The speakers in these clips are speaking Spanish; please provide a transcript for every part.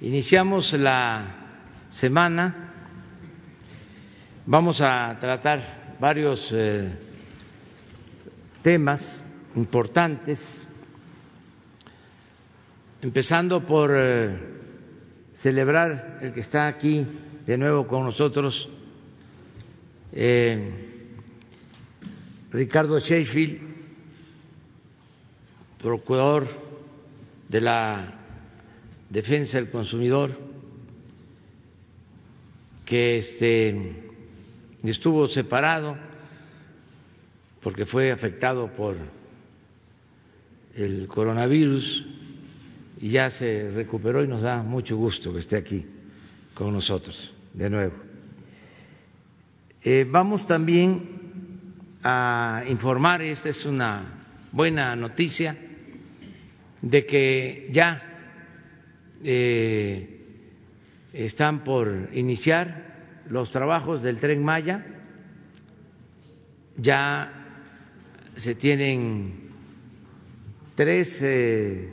Iniciamos la semana, vamos a tratar varios eh, temas importantes, empezando por eh, celebrar el que está aquí de nuevo con nosotros, eh, Ricardo Sheffield, procurador de la defensa del consumidor, que este, estuvo separado porque fue afectado por el coronavirus y ya se recuperó y nos da mucho gusto que esté aquí con nosotros de nuevo. Eh, vamos también a informar, esta es una buena noticia, de que ya eh, están por iniciar los trabajos del tren Maya, ya se tienen tres eh,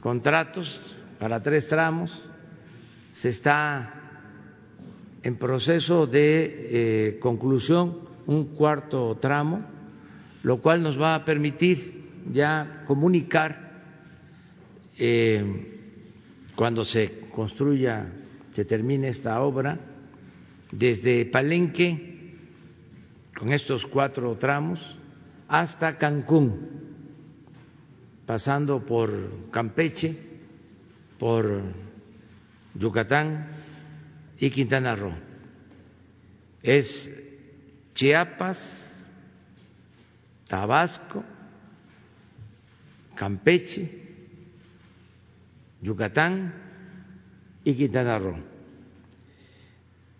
contratos para tres tramos, se está en proceso de eh, conclusión un cuarto tramo, lo cual nos va a permitir ya comunicar cuando se construya, se termine esta obra, desde Palenque, con estos cuatro tramos, hasta Cancún, pasando por Campeche, por Yucatán y Quintana Roo. Es Chiapas, Tabasco, Campeche, Yucatán y Quintana Roo.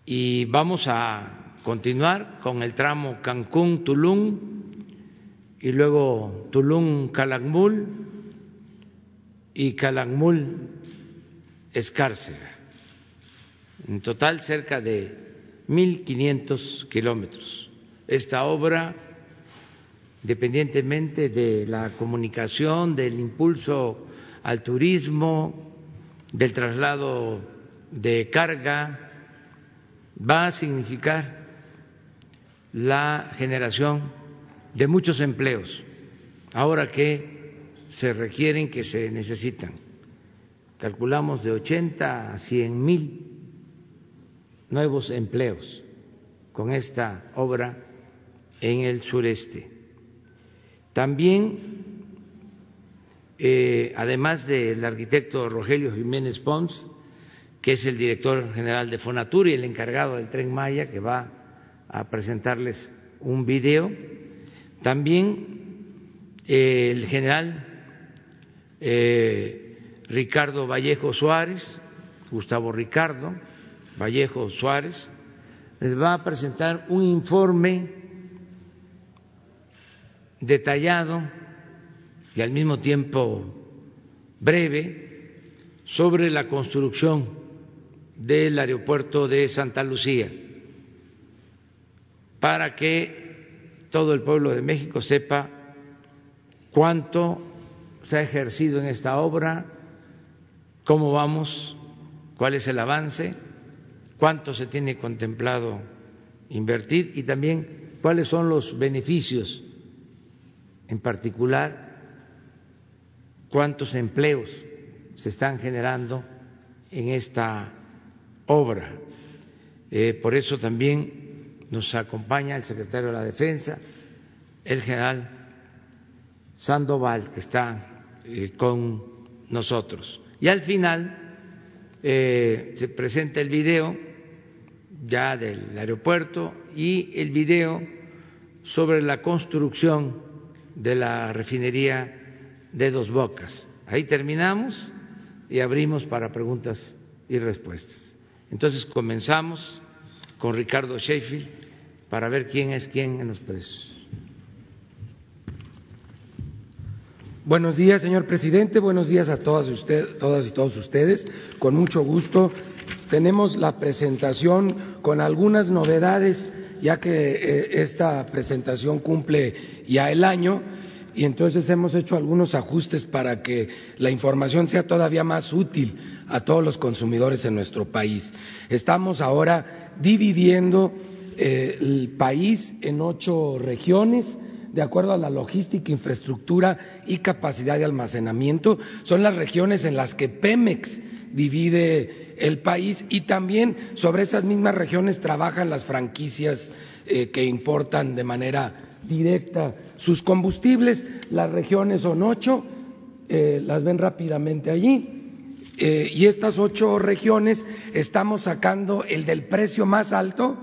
Y vamos a continuar con el tramo Cancún-Tulum y luego Tulum-Calakmul y Calakmul-Escárcega. En total cerca de 1.500 kilómetros. Esta obra, independientemente de la comunicación, del impulso al turismo, del traslado de carga, va a significar la generación de muchos empleos, ahora que se requieren, que se necesitan. Calculamos de 80 a 100 mil nuevos empleos con esta obra en el sureste. También eh, además del arquitecto Rogelio Jiménez Pons, que es el director general de Fonatur y el encargado del tren Maya, que va a presentarles un video. También eh, el general eh, Ricardo Vallejo Suárez, Gustavo Ricardo Vallejo Suárez, les va a presentar un informe detallado y al mismo tiempo breve sobre la construcción del aeropuerto de Santa Lucía para que todo el pueblo de México sepa cuánto se ha ejercido en esta obra, cómo vamos, cuál es el avance, cuánto se tiene contemplado invertir y también cuáles son los beneficios en particular cuántos empleos se están generando en esta obra. Eh, por eso también nos acompaña el secretario de la Defensa, el general Sandoval, que está eh, con nosotros. Y al final eh, se presenta el video ya del aeropuerto y el video sobre la construcción de la refinería de Dos Bocas. Ahí terminamos y abrimos para preguntas y respuestas. Entonces comenzamos con Ricardo Sheffield para ver quién es quién en los presos. Buenos días, señor presidente. Buenos días a todas, usted, todas y todos ustedes. Con mucho gusto tenemos la presentación con algunas novedades, ya que eh, esta presentación cumple ya el año y entonces hemos hecho algunos ajustes para que la información sea todavía más útil a todos los consumidores en nuestro país. Estamos ahora dividiendo eh, el país en ocho regiones de acuerdo a la logística, infraestructura y capacidad de almacenamiento. Son las regiones en las que Pemex divide el país y también sobre esas mismas regiones trabajan las franquicias eh, que importan de manera directa sus combustibles. Las regiones son ocho, eh, las ven rápidamente allí. Eh, y estas ocho regiones estamos sacando el del precio más alto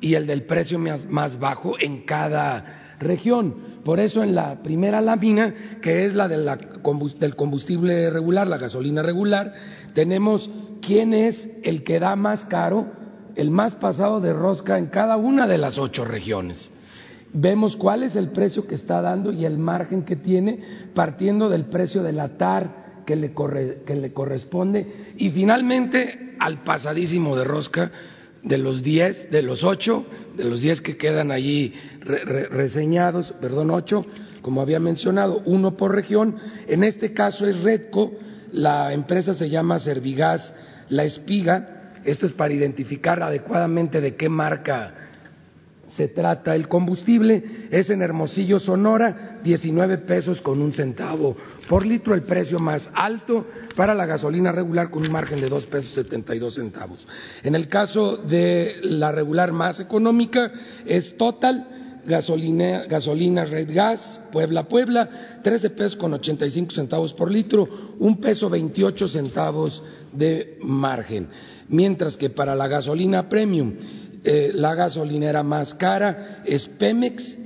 y el del precio más, bajo en cada región. Por eso en la primera lámina, que es la, de la del combustible regular, la gasolina regular, tenemos quién es el que da más caro, el más pasado de rosca en cada una de las ocho regiones vemos cuál es el precio que está dando y el margen que tiene partiendo del precio de la TAR que le, que le corresponde y finalmente al pasadísimo de rosca de los 10, de los 8, de los 10 que quedan allí reseñados, perdón, 8, como había mencionado, uno por región. En este caso es Redco, la empresa se llama Servigas La Espiga. Esto es para identificar adecuadamente de qué marca se trata. El combustible es en Hermosillo, Sonora, 19 pesos con un centavo por litro, el precio más alto para la gasolina regular con un margen de 2 pesos 72 centavos. En el caso de la regular más económica es Total, gasolina, gasolina Red Gas, Puebla, Puebla, 13 pesos con 85 centavos por litro, un peso 28 centavos de margen. Mientras que para la gasolina premium eh, la gasolinera más cara es Pemex,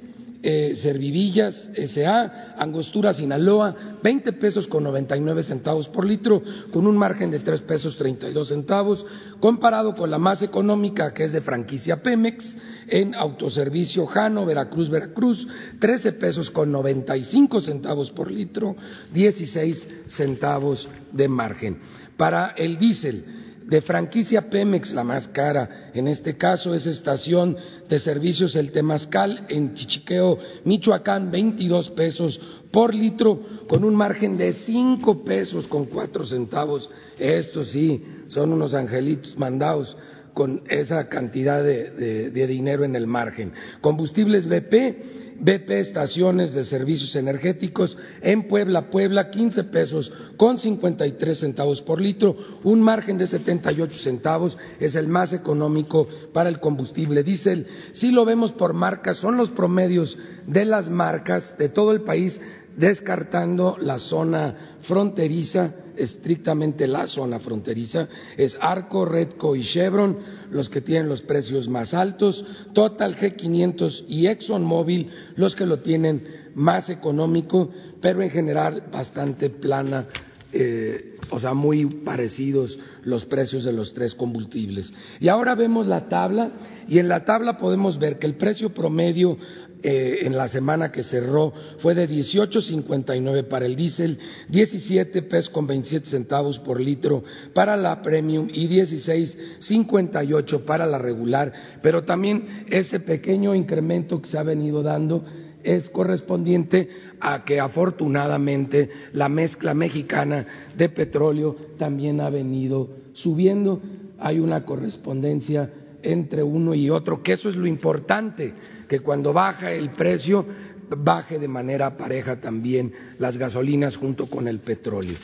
eh, Servivillas SA, Angostura Sinaloa, 20 pesos con 99 centavos por litro, con un margen de 3 pesos 32 centavos, comparado con la más económica que es de franquicia Pemex, en autoservicio Jano, Veracruz, Veracruz, 13 pesos con 95 centavos por litro, 16 centavos de margen. Para el diésel, de franquicia Pemex, la más cara. En este caso es estación de servicios El Temazcal en Chichiqueo, Michoacán, 22 pesos por litro, con un margen de 5 pesos con 4 centavos. Estos sí son unos angelitos mandados con esa cantidad de, de dinero en el margen. Combustibles BP BP Estaciones de Servicios Energéticos en Puebla, Puebla, 15 pesos con 53 centavos por litro, un margen de 78 centavos, es el más económico para el combustible diésel. Si lo vemos por marcas, son los promedios de las marcas de todo el país descartando la zona fronteriza, estrictamente la zona fronteriza, es Arco, Redco y Chevron los que tienen los precios más altos, Total G500 y ExxonMobil los que lo tienen más económico, pero en general bastante plana eh, o sea, muy parecidos los precios de los tres combustibles. Y ahora vemos la tabla y en la tabla podemos ver que el precio promedio eh, en la semana que cerró fue de 18.59 para el diésel, 17 pesos con 27 centavos por litro para la premium y 16.58 para la regular, pero también ese pequeño incremento que se ha venido dando es correspondiente a que afortunadamente la mezcla mexicana de petróleo también ha venido subiendo. Hay una correspondencia entre uno y otro, que eso es lo importante, que cuando baja el precio, baje de manera pareja también las gasolinas junto con el petróleo.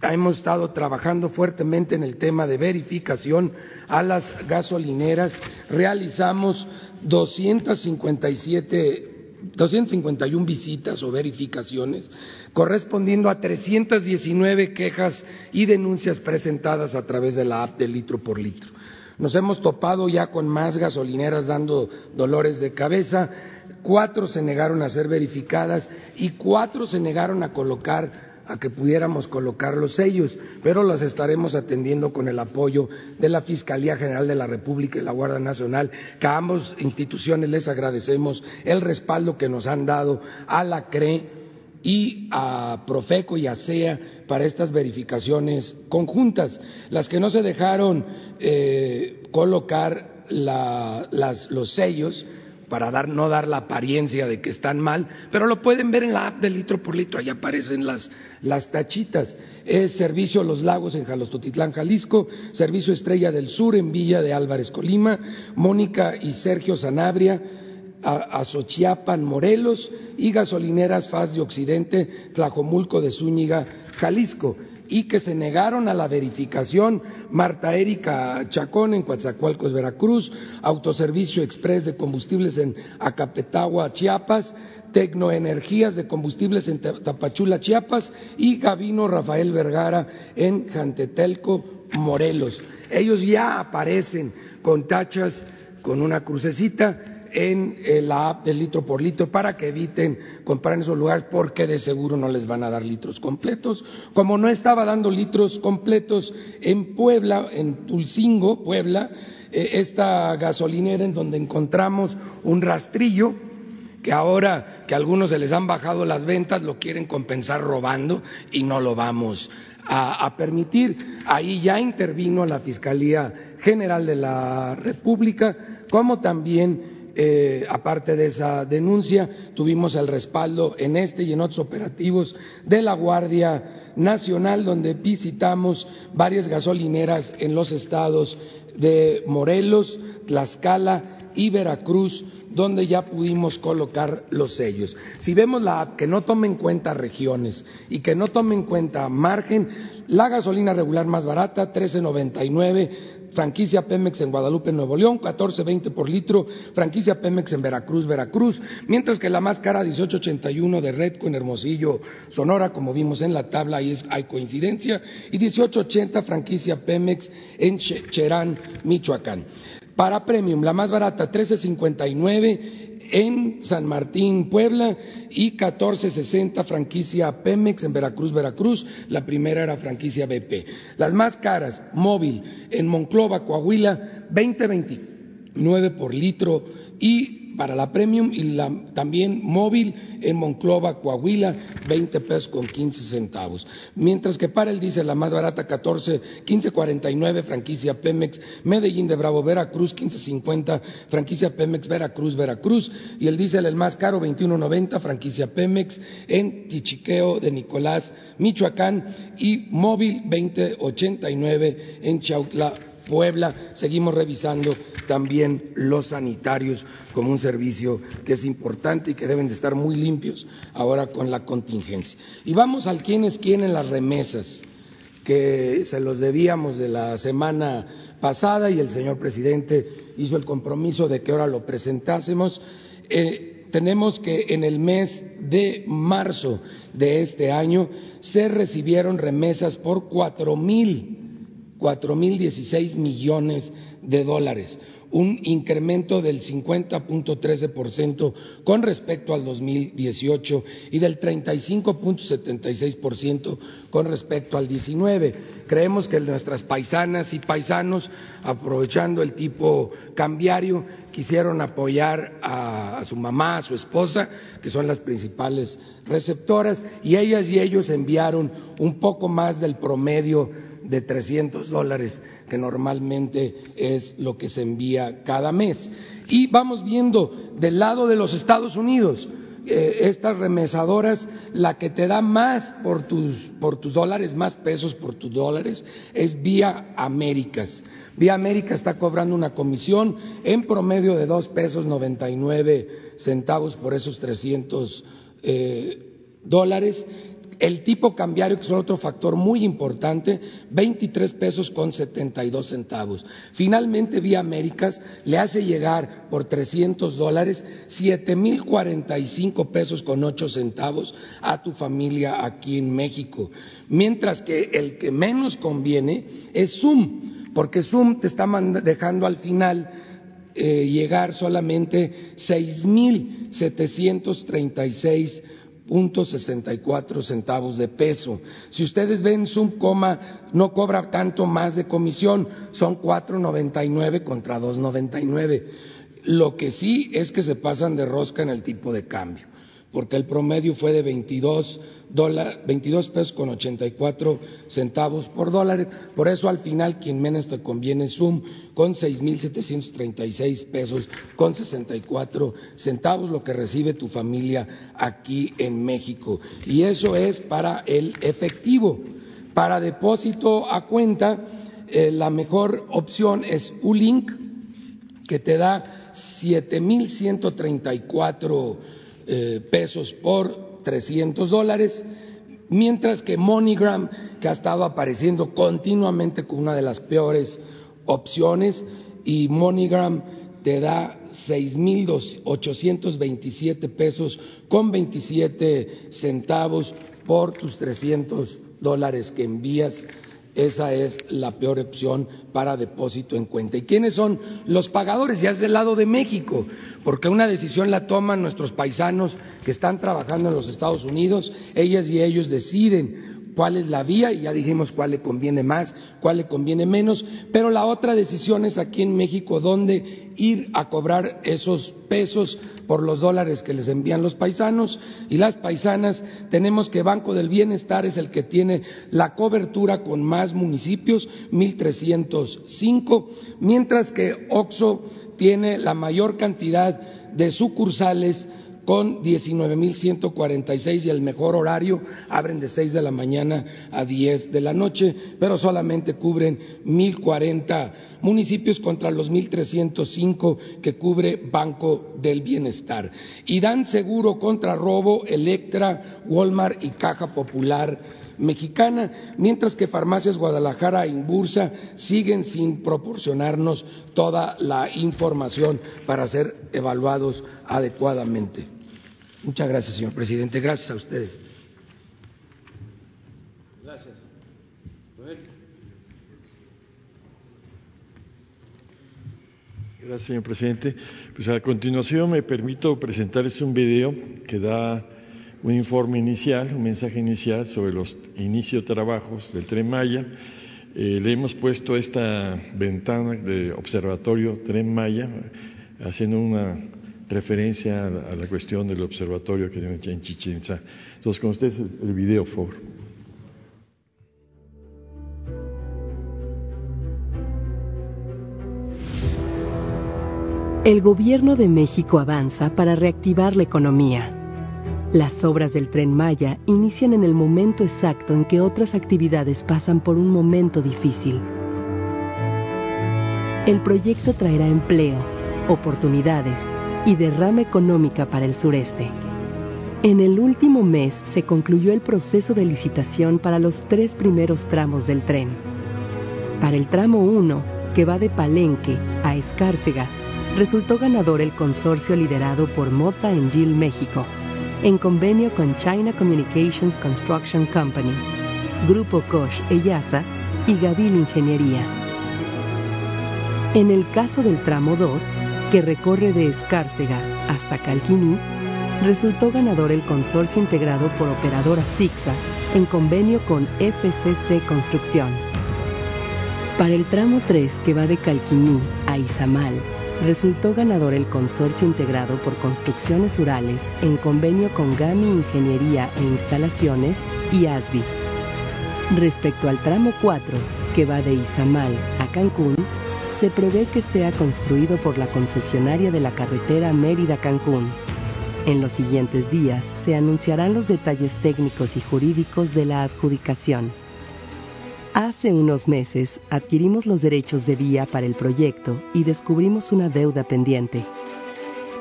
Hemos estado trabajando fuertemente en el tema de verificación a las gasolineras. Realizamos 257 251 visitas o verificaciones, correspondiendo a 319 quejas y denuncias presentadas a través de la app de litro por litro. Nos hemos topado ya con más gasolineras dando dolores de cabeza, cuatro se negaron a ser verificadas y cuatro se negaron a colocar a que pudiéramos colocar los sellos, pero las estaremos atendiendo con el apoyo de la Fiscalía General de la República y la Guardia Nacional, que a ambas instituciones les agradecemos el respaldo que nos han dado a la CRE y a Profeco y a SEA para estas verificaciones conjuntas. Las que no se dejaron eh, colocar los sellos para dar, no dar la apariencia de que están mal, pero lo pueden ver en la app de litro por litro, ahí aparecen las, las tachitas. Es Servicio Los Lagos en Jalostotitlán, Jalisco, Servicio Estrella del Sur en Villa de Álvarez, Colima, Mónica y Sergio Sanabria, Azochiapan, Morelos, y Gasolineras Faz de Occidente, Tlajomulco de Zúñiga, Jalisco y que se negaron a la verificación Marta Erika Chacón en Coatzacoalcos, Veracruz, Autoservicio Express de Combustibles en Acapetagua, Chiapas, Tecnoenergías de Combustibles en Tapachula, Chiapas y Gavino Rafael Vergara en Jantetelco, Morelos. Ellos ya aparecen con tachas con una crucecita en eh, la app de litro por litro para que eviten comprar en esos lugares porque de seguro no les van a dar litros completos. Como no estaba dando litros completos en Puebla, en Tulcingo, Puebla, eh, esta gasolinera en donde encontramos un rastrillo que ahora que a algunos se les han bajado las ventas lo quieren compensar robando y no lo vamos a permitir. Ahí ya intervino la Fiscalía General de la República, como también eh, aparte de esa denuncia, tuvimos el respaldo en este y en otros operativos de la Guardia Nacional, donde visitamos varias gasolineras en los estados de Morelos, Tlaxcala y Veracruz, donde ya pudimos colocar los sellos. Si vemos la app que no tome en cuenta regiones y que no tome en cuenta margen, la gasolina regular más barata, 13.99, franquicia Pemex en Guadalupe, Nuevo León, 14.20 por litro, franquicia Pemex en Veracruz, Veracruz, mientras que la más cara 18.81 de Redco en Hermosillo, Sonora, como vimos en la tabla, ahí hay coincidencia, y 18.80 franquicia Pemex en Cherán, Michoacán. Para Premium, la más barata 13.59 en San Martín, Puebla, y 1460 franquicia Pemex en Veracruz, Veracruz. La primera era franquicia BP. Las más caras, móvil en Monclova, Coahuila, 2029 por litro y para la premium y la, también móvil en Monclova, Coahuila, 20 pesos con 15 centavos. Mientras que para el diésel la más barata, 14, 15.49, franquicia Pemex, Medellín de Bravo, Veracruz, 15.50, franquicia Pemex, Veracruz, Veracruz, y el diésel el más caro, 21.90, franquicia Pemex, en Tichiqueo de Nicolás, Michoacán, y móvil 20.89 en Chautla, Puebla. Seguimos revisando también los sanitarios como un servicio que es importante y que deben de estar muy limpios ahora con la contingencia. Y vamos al quiénes quieren las remesas, que se los debíamos de la semana pasada y el señor presidente hizo el compromiso de que ahora lo presentásemos. Eh, tenemos que en el mes de marzo de este año se recibieron remesas por cuatro mil, cuatro mil dieciséis millones de dólares, un incremento del 50.13% con respecto al 2018 y del 35.76% con respecto al 19. Creemos que nuestras paisanas y paisanos, aprovechando el tipo cambiario, quisieron apoyar a, a, su mamá, a su esposa, que son las principales receptoras, y ellas y ellos enviaron un poco más del promedio de 300 dólares que normalmente es lo que se envía cada mes. Y vamos viendo del lado de los Estados Unidos, eh, estas remesadoras, la que te da más por tus, por tus dólares, más pesos por tus dólares, es Vía Américas. Vía América está cobrando una comisión en promedio de dos pesos noventa y nueve centavos por esos 300 eh, dólares el tipo cambiario, que es otro factor muy importante, 23 pesos con 72 centavos. Finalmente, Vía Américas le hace llegar por 300 dólares 7.045 pesos con 8 centavos a tu familia aquí en México. Mientras que el que menos conviene es Zoom, porque Zoom te está dejando al final eh, llegar solamente 6.736 cuatro centavos de peso. Si ustedes ven, Zoom coma no cobra tanto más de comisión, son 4.99 contra 2.99. Lo que sí es que se pasan de rosca en el tipo de cambio. Porque el promedio fue de 22, 22 pesos con 84 centavos por dólar. Por eso al final quien menos te conviene es Zoom con 6.736 pesos con 64 centavos, lo que recibe tu familia aquí en México. Y eso es para el efectivo. Para depósito a cuenta, eh, la mejor opción es Ulink, que te da 7.134 eh, pesos por 300 dólares, mientras que MoneyGram, que ha estado apareciendo continuamente con una de las peores opciones, y MoneyGram te da 6.827 pesos con 27 centavos por tus 300 dólares que envías esa es la peor opción para depósito en cuenta. ¿Y quiénes son los pagadores? Ya es del lado de México, porque una decisión la toman nuestros paisanos que están trabajando en los Estados Unidos, ellas y ellos deciden cuál es la vía y ya dijimos cuál le conviene más, cuál le conviene menos, pero la otra decisión es aquí en México dónde ir a cobrar esos pesos por los dólares que les envían los paisanos y las paisanas. Tenemos que Banco del Bienestar es el que tiene la cobertura con más municipios, 1.305, mientras que OXO tiene la mayor cantidad de sucursales con 19.146 y el mejor horario, abren de 6 de la mañana a 10 de la noche, pero solamente cubren 1.040 municipios contra los 1.305 que cubre Banco del Bienestar. Y dan seguro contra robo Electra, Walmart y Caja Popular mexicana, mientras que Farmacias Guadalajara e Inbursa siguen sin proporcionarnos toda la información para ser evaluados adecuadamente. Muchas gracias, señor presidente. Gracias a ustedes. Gracias. Gracias, señor presidente. Pues a continuación me permito presentarles un video que da un informe inicial, un mensaje inicial sobre los inicios de trabajos del Tren Maya. Eh, le hemos puesto esta ventana de observatorio Tren Maya, haciendo una referencia a la, cuestión del observatorio que tiene en Chichen Itza. Entonces, con ustedes el, video, por. El gobierno de México avanza para reactivar la economía. Las obras del tren Maya inician en el momento exacto en que otras actividades pasan por un momento difícil. El proyecto traerá empleo, oportunidades, y derrama económica para el sureste. En el último mes se concluyó el proceso de licitación para los tres primeros tramos del tren. Para el tramo 1, que va de Palenque a Escárcega, resultó ganador el consorcio liderado por Mota Engil México, en convenio con China Communications Construction Company, Grupo Koch Eyasa y Gavil Ingeniería. En el caso del tramo 2, que recorre de Escárcega hasta Calquiní, resultó ganador el consorcio integrado por operadora Sixa en convenio con FCC Construcción. Para el tramo 3 que va de Calquiní a Izamal, resultó ganador el consorcio integrado por Construcciones Urales en convenio con GAMI Ingeniería e Instalaciones y ASBI. Respecto al tramo 4, que va de Izamal a Cancún, se prevé que sea construido por la concesionaria de la carretera Mérida-Cancún. En los siguientes días se anunciarán los detalles técnicos y jurídicos de la adjudicación. Hace unos meses adquirimos los derechos de vía para el proyecto y descubrimos una deuda pendiente.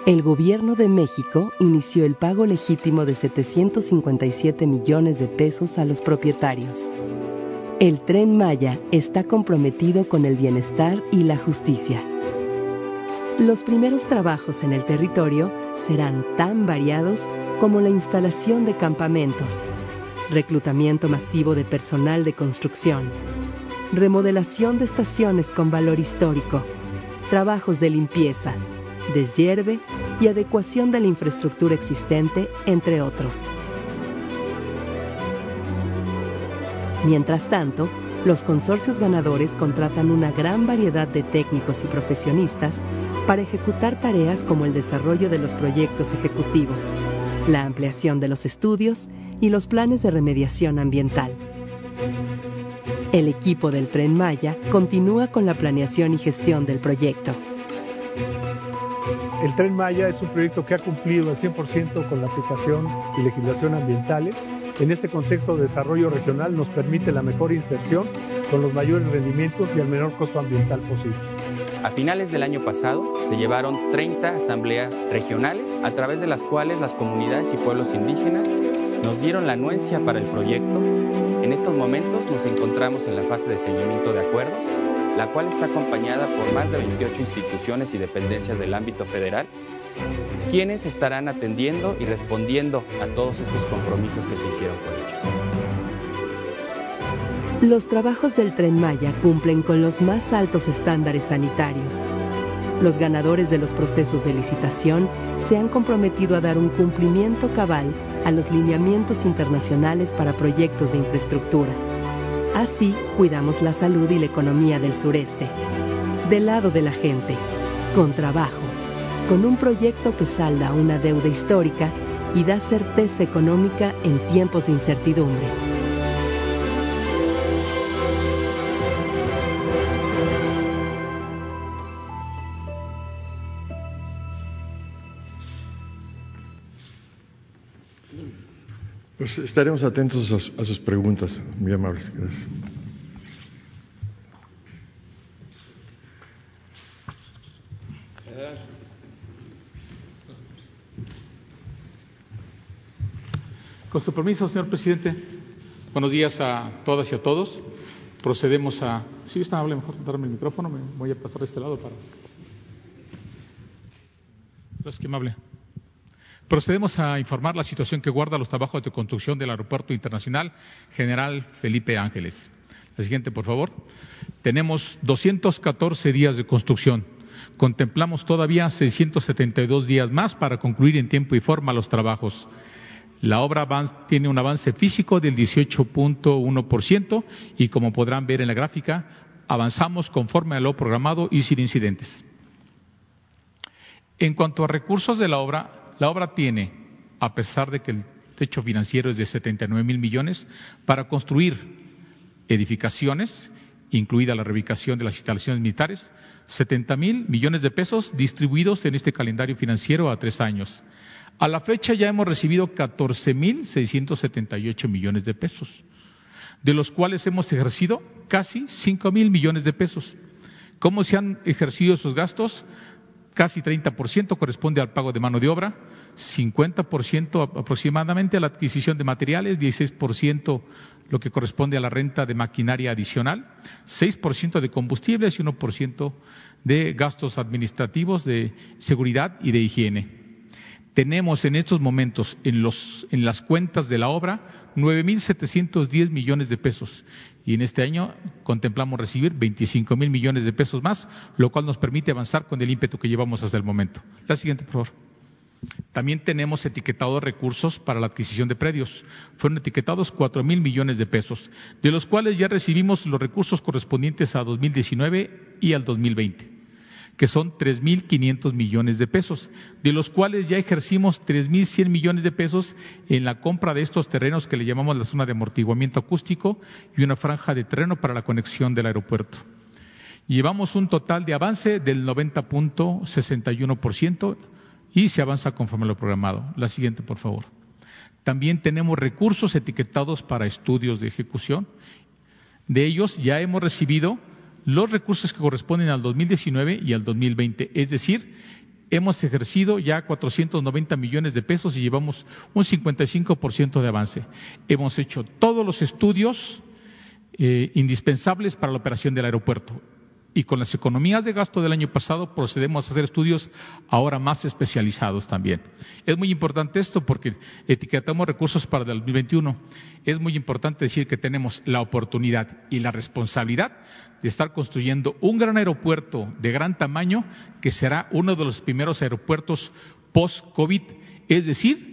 El gobierno de México inició el pago legítimo de 757 millones de pesos a los propietarios. El tren Maya está comprometido con el bienestar y la justicia. Los primeros trabajos en el territorio serán tan variados como la instalación de campamentos, reclutamiento masivo de personal de construcción, remodelación de estaciones con valor histórico, trabajos de limpieza, deshierve y adecuación de la infraestructura existente, entre otros. Mientras tanto, los consorcios ganadores contratan una gran variedad de técnicos y profesionistas para ejecutar tareas como el desarrollo de los proyectos ejecutivos, la ampliación de los estudios y los planes de remediación ambiental. El equipo del tren Maya continúa con la planeación y gestión del proyecto. El tren Maya es un proyecto que ha cumplido al 100% con la aplicación y legislación ambientales. En este contexto de desarrollo regional nos permite la mejor inserción con los mayores rendimientos y el menor costo ambiental posible. A finales del año pasado se llevaron 30 asambleas regionales a través de las cuales las comunidades y pueblos indígenas nos dieron la anuencia para el proyecto. En estos momentos nos encontramos en la fase de seguimiento de acuerdos la cual está acompañada por más de 28 instituciones y dependencias del ámbito federal, quienes estarán atendiendo y respondiendo a todos estos compromisos que se hicieron con ellos. Los trabajos del tren Maya cumplen con los más altos estándares sanitarios. Los ganadores de los procesos de licitación se han comprometido a dar un cumplimiento cabal a los lineamientos internacionales para proyectos de infraestructura Así cuidamos la salud y la economía del sureste. Del lado de la gente, con trabajo, con un proyecto que salda una deuda histórica y da certeza económica en tiempos de incertidumbre. Pues estaremos atentos a sus, preguntas. Muy amables. Gracias. Con su permiso, señor presidente. Buenos días a todas y a todos. Procedemos a. Sí, está hable mejor darme el micrófono. Me voy a pasar de este lado para. Es que me hable. Procedemos a informar la situación que guarda los trabajos de construcción del Aeropuerto Internacional General Felipe Ángeles. La siguiente, por favor. Tenemos 214 días de construcción. Contemplamos todavía 672 días más para concluir en tiempo y forma los trabajos. La obra tiene un avance físico del 18.1% y como podrán ver en la gráfica, avanzamos conforme a lo programado y sin incidentes. En cuanto a recursos de la obra, la obra tiene, a pesar de que el techo financiero es de 79 mil millones, para construir edificaciones, incluida la reubicación de las instalaciones militares, 70 mil millones de pesos distribuidos en este calendario financiero a tres años. A la fecha ya hemos recibido 14 mil 678 millones de pesos, de los cuales hemos ejercido casi 5 mil millones de pesos. ¿Cómo se han ejercido esos gastos? Casi 30% corresponde al pago de mano de obra, 50% aproximadamente a la adquisición de materiales, 16% lo que corresponde a la renta de maquinaria adicional, 6% de combustibles y 1% de gastos administrativos de seguridad y de higiene. Tenemos en estos momentos en, en las cuentas de la obra 9.710 millones de pesos y en este año contemplamos recibir 25 mil millones de pesos más, lo cual nos permite avanzar con el ímpetu que llevamos hasta el momento. La siguiente, por favor. También tenemos etiquetados recursos para la adquisición de predios. Fueron etiquetados cuatro mil millones de pesos, de los cuales ya recibimos los recursos correspondientes a 2019 y al 2020 que son 3.500 millones de pesos, de los cuales ya ejercimos 3.100 millones de pesos en la compra de estos terrenos que le llamamos la zona de amortiguamiento acústico y una franja de terreno para la conexión del aeropuerto. Llevamos un total de avance del 90.61% y se avanza conforme lo programado. La siguiente, por favor. También tenemos recursos etiquetados para estudios de ejecución. De ellos ya hemos recibido los recursos que corresponden al 2019 y al 2020. Es decir, hemos ejercido ya 490 millones de pesos y llevamos un 55% de avance. Hemos hecho todos los estudios eh, indispensables para la operación del aeropuerto y con las economías de gasto del año pasado procedemos a hacer estudios ahora más especializados también. Es muy importante esto porque etiquetamos recursos para el 2021. Es muy importante decir que tenemos la oportunidad y la responsabilidad de estar construyendo un gran aeropuerto de gran tamaño que será uno de los primeros aeropuertos post-COVID, es decir,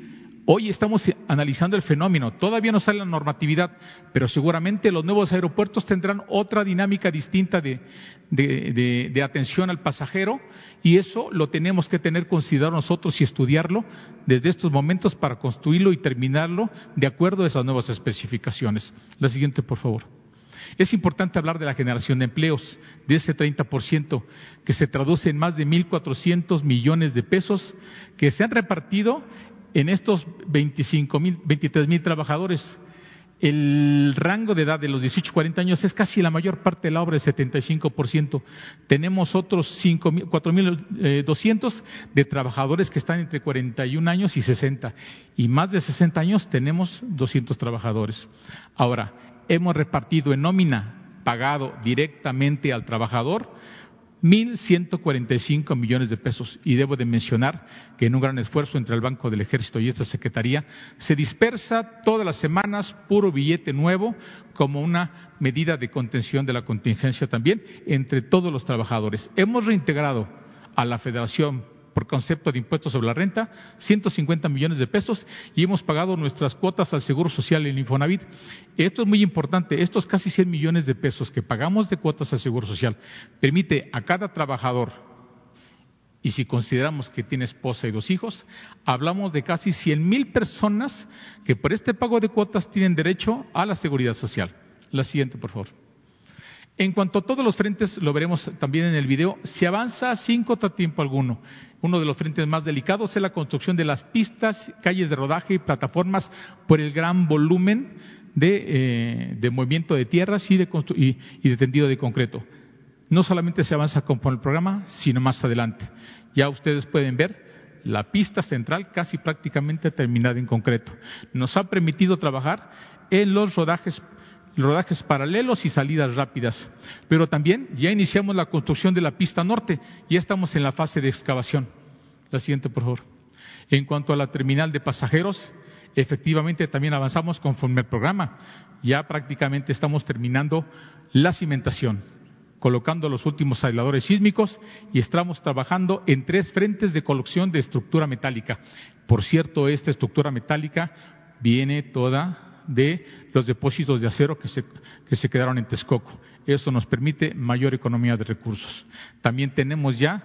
Hoy estamos analizando el fenómeno, todavía no sale la normatividad, pero seguramente los nuevos aeropuertos tendrán otra dinámica distinta de, atención al pasajero y eso lo tenemos que tener considerado nosotros y estudiarlo desde estos momentos para construirlo y terminarlo de acuerdo a esas nuevas especificaciones. La siguiente, por favor. Es importante hablar de la generación de empleos, de ese 30%, que se traduce en más de 1.400 millones de pesos que se han repartido en estos 25 mil, 23 mil trabajadores, el rango de edad de los 18 a 40 años es casi la mayor parte de la obra, el 75%. Tenemos otros 4.200 eh, de trabajadores que están entre 41 años y 60. Y más de 60 años tenemos 200 trabajadores. Ahora, hemos repartido en nómina pagado directamente al trabajador 1.145 millones de pesos. Y debo de mencionar que en un gran esfuerzo entre el Banco del Ejército y esta Secretaría se dispersa todas las semanas puro billete nuevo como una medida de contención de la contingencia también entre todos los trabajadores. Hemos reintegrado a la Federación por concepto de impuestos sobre la renta, 150 millones de pesos y hemos pagado nuestras cuotas al Seguro Social en Infonavit. Esto es muy importante, estos casi 100 millones de pesos que pagamos de cuotas al Seguro Social permite a cada trabajador y si consideramos que tiene esposa y dos hijos, hablamos de casi 100 mil personas que por este pago de cuotas tienen derecho a la seguridad social. La siguiente, por favor. En cuanto a todos los frentes, lo veremos también en el video, se avanza sin contratiempo alguno. Uno de los frentes más delicados es la construcción de las pistas, calles de rodaje y plataformas por el gran volumen de, eh, movimiento de tierras y de, y, de tendido de concreto. No solamente se avanza con el programa, sino más adelante. Ya ustedes pueden ver la pista central casi prácticamente terminada en concreto. Nos ha permitido trabajar en los rodajes rodajes paralelos y salidas rápidas. Pero también ya iniciamos la construcción de la pista norte, ya estamos en la fase de excavación. La siguiente, por favor. En cuanto a la terminal de pasajeros, efectivamente también avanzamos conforme al programa. Ya prácticamente estamos terminando la cimentación, colocando los últimos aisladores sísmicos y estamos trabajando en tres frentes de colección de estructura metálica. Por cierto, esta estructura metálica viene toda de los depósitos de acero que se, que se quedaron en Texcoco. Eso nos permite mayor economía de recursos. También tenemos ya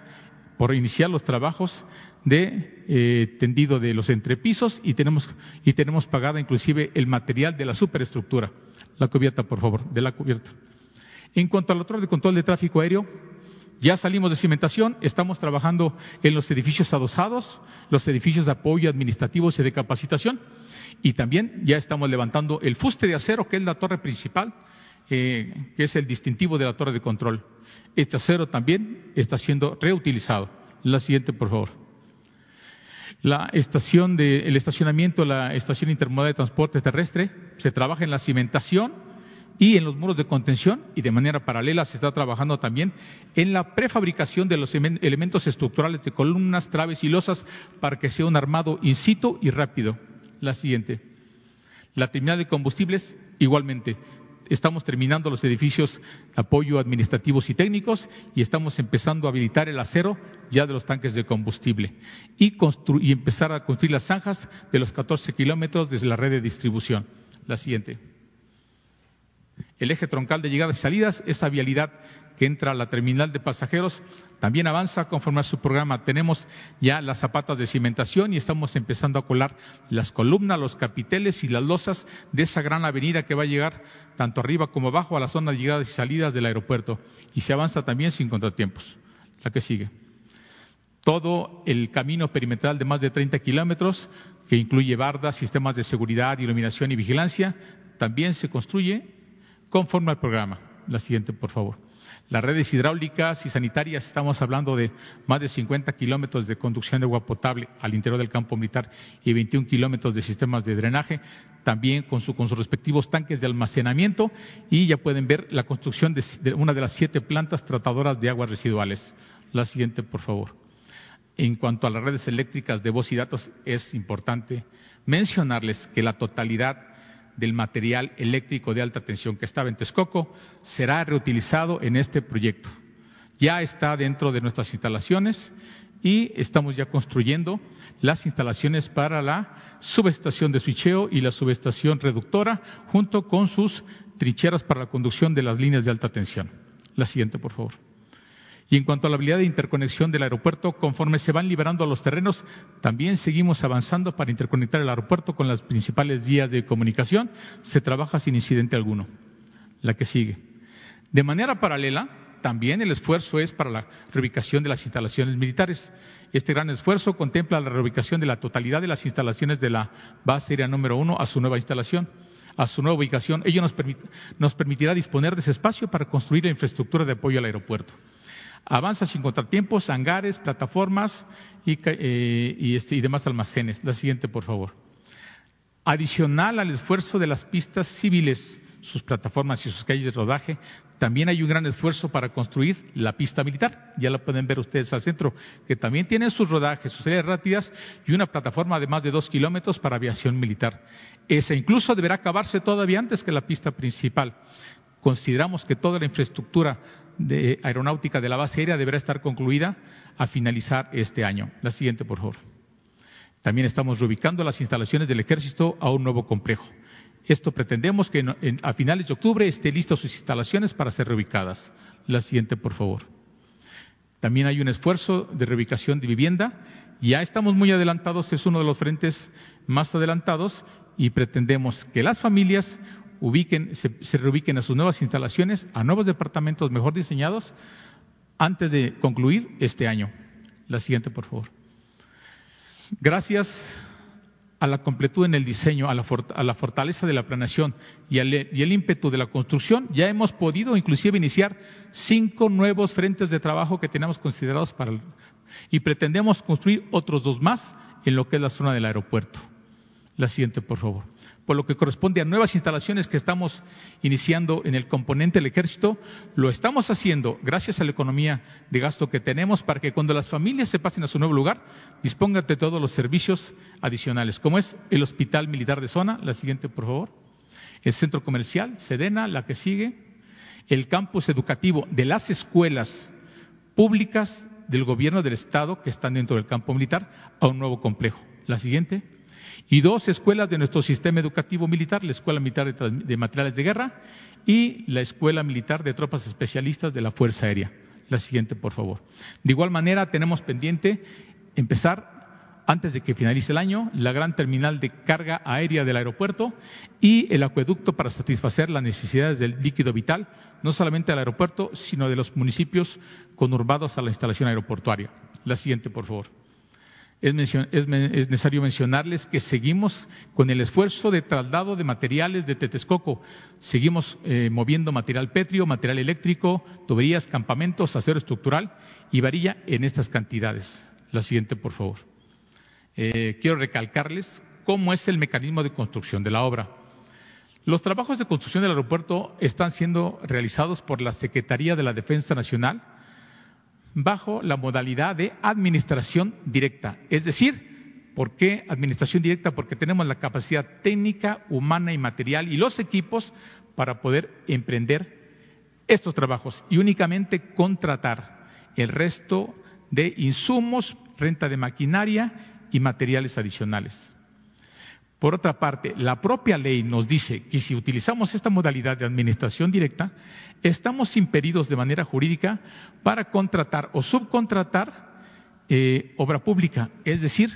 por iniciar los trabajos de eh, tendido de los entrepisos y tenemos, y tenemos pagada inclusive el material de la superestructura. La cubierta, por favor, de la cubierta. En cuanto al otro de control de tráfico aéreo, ya salimos de cimentación, estamos trabajando en los edificios adosados, los edificios de apoyo administrativos y de capacitación. Y también ya estamos levantando el fuste de acero, que es la torre principal, eh, que es el distintivo de la torre de control. Este acero también está siendo reutilizado. La siguiente, por favor. La estación de, el estacionamiento, la estación intermodal de transporte terrestre, se trabaja en la cimentación y en los muros de contención y de manera paralela se está trabajando también en la prefabricación de los elementos estructurales de columnas, traves y losas para que sea un armado in situ y rápido la siguiente. La terminal de combustibles, igualmente. Estamos terminando los edificios apoyo administrativos y técnicos y estamos empezando a habilitar el acero ya de los tanques de combustible y, y empezar a construir las zanjas de los 14 kilómetros desde la red de distribución. La siguiente. El eje troncal de llegadas y salidas, esa vialidad que entra a la terminal de pasajeros, también avanza conforme a su programa. Tenemos ya las zapatas de cimentación y estamos empezando a colar las columnas, los capiteles y las losas de esa gran avenida que va a llegar tanto arriba como abajo a la zona de llegadas y salidas del aeropuerto. Y se avanza también sin contratiempos. La que sigue. Todo el camino perimetral de más de 30 kilómetros, que incluye bardas, sistemas de seguridad, iluminación y vigilancia, también se construye conforme al programa. La siguiente, por favor. Las redes hidráulicas y sanitarias, estamos hablando de más de 50 kilómetros de conducción de agua potable al interior del campo militar y 21 kilómetros de sistemas de drenaje, también con, sus respectivos tanques de almacenamiento y ya pueden ver la construcción de, una de las siete plantas tratadoras de aguas residuales. La siguiente, por favor. En cuanto a las redes eléctricas de voz y datos, es importante mencionarles que la totalidad del material eléctrico de alta tensión que estaba en Texcoco será reutilizado en este proyecto. Ya está dentro de nuestras instalaciones y estamos ya construyendo las instalaciones para la subestación de switcheo y la subestación reductora, junto con sus trincheras para la conducción de las líneas de alta tensión. La siguiente, por favor. Y en cuanto a la habilidad de interconexión del aeropuerto, conforme se van liberando los terrenos, también seguimos avanzando para interconectar el aeropuerto con las principales vías de comunicación. Se trabaja sin incidente alguno. La que sigue. De manera paralela, también el esfuerzo es para la reubicación de las instalaciones militares. Este gran esfuerzo contempla la reubicación de la totalidad de las instalaciones de la base aérea número uno a su nueva instalación, a su nueva ubicación. Ello nos, permitirá disponer de ese espacio para construir la infraestructura de apoyo al aeropuerto. Avanza sin contratiempos, hangares, plataformas y, eh, este, y demás almacenes. La siguiente, por favor. Adicional al esfuerzo de las pistas civiles sus plataformas y sus calles de rodaje. También hay un gran esfuerzo para construir la pista militar. Ya la pueden ver ustedes al centro, que también tiene sus rodajes, sus áreas rápidas y una plataforma de más de dos kilómetros para aviación militar. Esa incluso deberá acabarse todavía antes que la pista principal. Consideramos que toda la infraestructura de aeronáutica de la base aérea deberá estar concluida a finalizar este año. La siguiente, por favor. También estamos reubicando las instalaciones del ejército a un nuevo complejo. Esto pretendemos que a finales de octubre esté listas sus instalaciones para ser reubicadas. La siguiente, por favor. También hay un esfuerzo de reubicación de vivienda. Ya estamos muy adelantados, es uno de los frentes más adelantados y pretendemos que las familias se, se reubiquen a sus nuevas instalaciones, a nuevos departamentos mejor diseñados, antes de concluir este año. La siguiente, por favor. Gracias a la completud en el diseño, a la, fortaleza de la planeación y, y el ímpetu de la construcción, ya hemos podido inclusive iniciar cinco nuevos frentes de trabajo que tenemos considerados para y pretendemos construir otros dos más en lo que es la zona del aeropuerto. La siguiente, por favor por lo que corresponde a nuevas instalaciones que estamos iniciando en el componente del ejército, lo estamos haciendo gracias a la economía de gasto que tenemos para que cuando las familias se pasen a su nuevo lugar, dispongan de todos los servicios adicionales, como es el Hospital Militar de Zona, la siguiente por favor, el Centro Comercial, Sedena, la que sigue, el campus educativo de las escuelas públicas del gobierno del Estado que están dentro del campo militar a un nuevo complejo. La siguiente y dos escuelas de nuestro sistema educativo militar, la Escuela Militar de, Materiales de Guerra y la Escuela Militar de Tropas Especialistas de la Fuerza Aérea. La siguiente, por favor. De igual manera, tenemos pendiente empezar antes de que finalice el año, la gran terminal de carga aérea del aeropuerto y el acueducto para satisfacer las necesidades del líquido vital, no solamente del aeropuerto, sino de los municipios conurbados a la instalación aeroportuaria. La siguiente, por favor es, necesario mencionarles que seguimos con el esfuerzo de traslado de materiales de Tetescoco. Seguimos eh, moviendo material petrio, material eléctrico, tuberías, campamentos, acero estructural y varilla en estas cantidades. La siguiente, por favor. Eh, quiero recalcarles cómo es el mecanismo de construcción de la obra. Los trabajos de construcción del aeropuerto están siendo realizados por la Secretaría de la Defensa Nacional, bajo la modalidad de administración directa. Es decir, ¿por qué administración directa? Porque tenemos la capacidad técnica, humana y material y los equipos para poder emprender estos trabajos y únicamente contratar el resto de insumos, renta de maquinaria y materiales adicionales. Por otra parte, la propia ley nos dice que si utilizamos esta modalidad de administración directa, estamos impedidos de manera jurídica para contratar o subcontratar eh, obra pública. Es decir,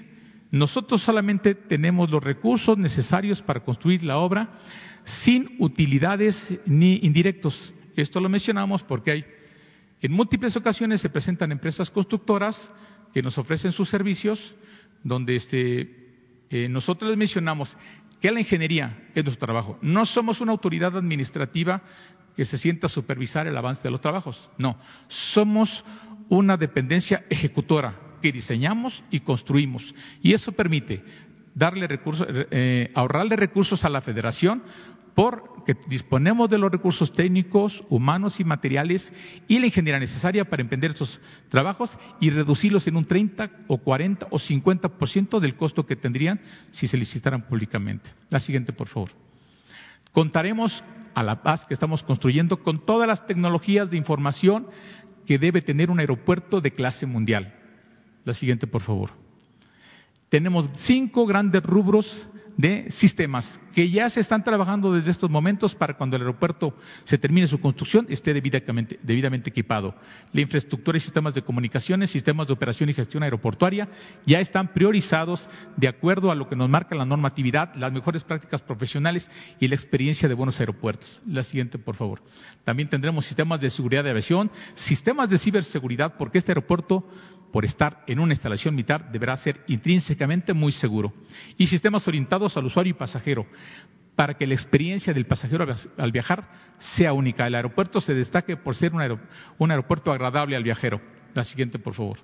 nosotros solamente tenemos los recursos necesarios para construir la obra sin utilidades ni indirectos. Esto lo mencionamos porque hay en múltiples ocasiones se presentan empresas constructoras que nos ofrecen sus servicios donde este eh, nosotros les mencionamos que la ingeniería es nuestro trabajo. No somos una autoridad administrativa que se sienta a supervisar el avance de los trabajos. No, somos una dependencia ejecutora que diseñamos y construimos. Y eso permite darle recursos, eh, ahorrarle recursos a la federación porque disponemos de los recursos técnicos, humanos y materiales y la ingeniería necesaria para emprender estos trabajos y reducirlos en un 30 o 40 o 50% del costo que tendrían si se licitaran públicamente. La siguiente, por favor. Contaremos a la paz que estamos construyendo con todas las tecnologías de información que debe tener un aeropuerto de clase mundial. La siguiente, por favor. Tenemos cinco grandes rubros de sistemas que ya se están trabajando desde estos momentos para cuando el aeropuerto se termine su construcción esté debidamente, debidamente, equipado. La infraestructura y sistemas de comunicaciones, sistemas de operación y gestión aeroportuaria ya están priorizados de acuerdo a lo que nos marca la normatividad, las mejores prácticas profesionales y la experiencia de buenos aeropuertos. La siguiente, por favor. También tendremos sistemas de seguridad de aviación, sistemas de ciberseguridad, porque este aeropuerto por estar en una instalación militar, deberá ser intrínsecamente muy seguro. Y sistemas orientados al usuario y pasajero, para que la experiencia del pasajero al viajar sea única. El aeropuerto se destaque por ser un, aeropuerto agradable al viajero. La siguiente, por favor.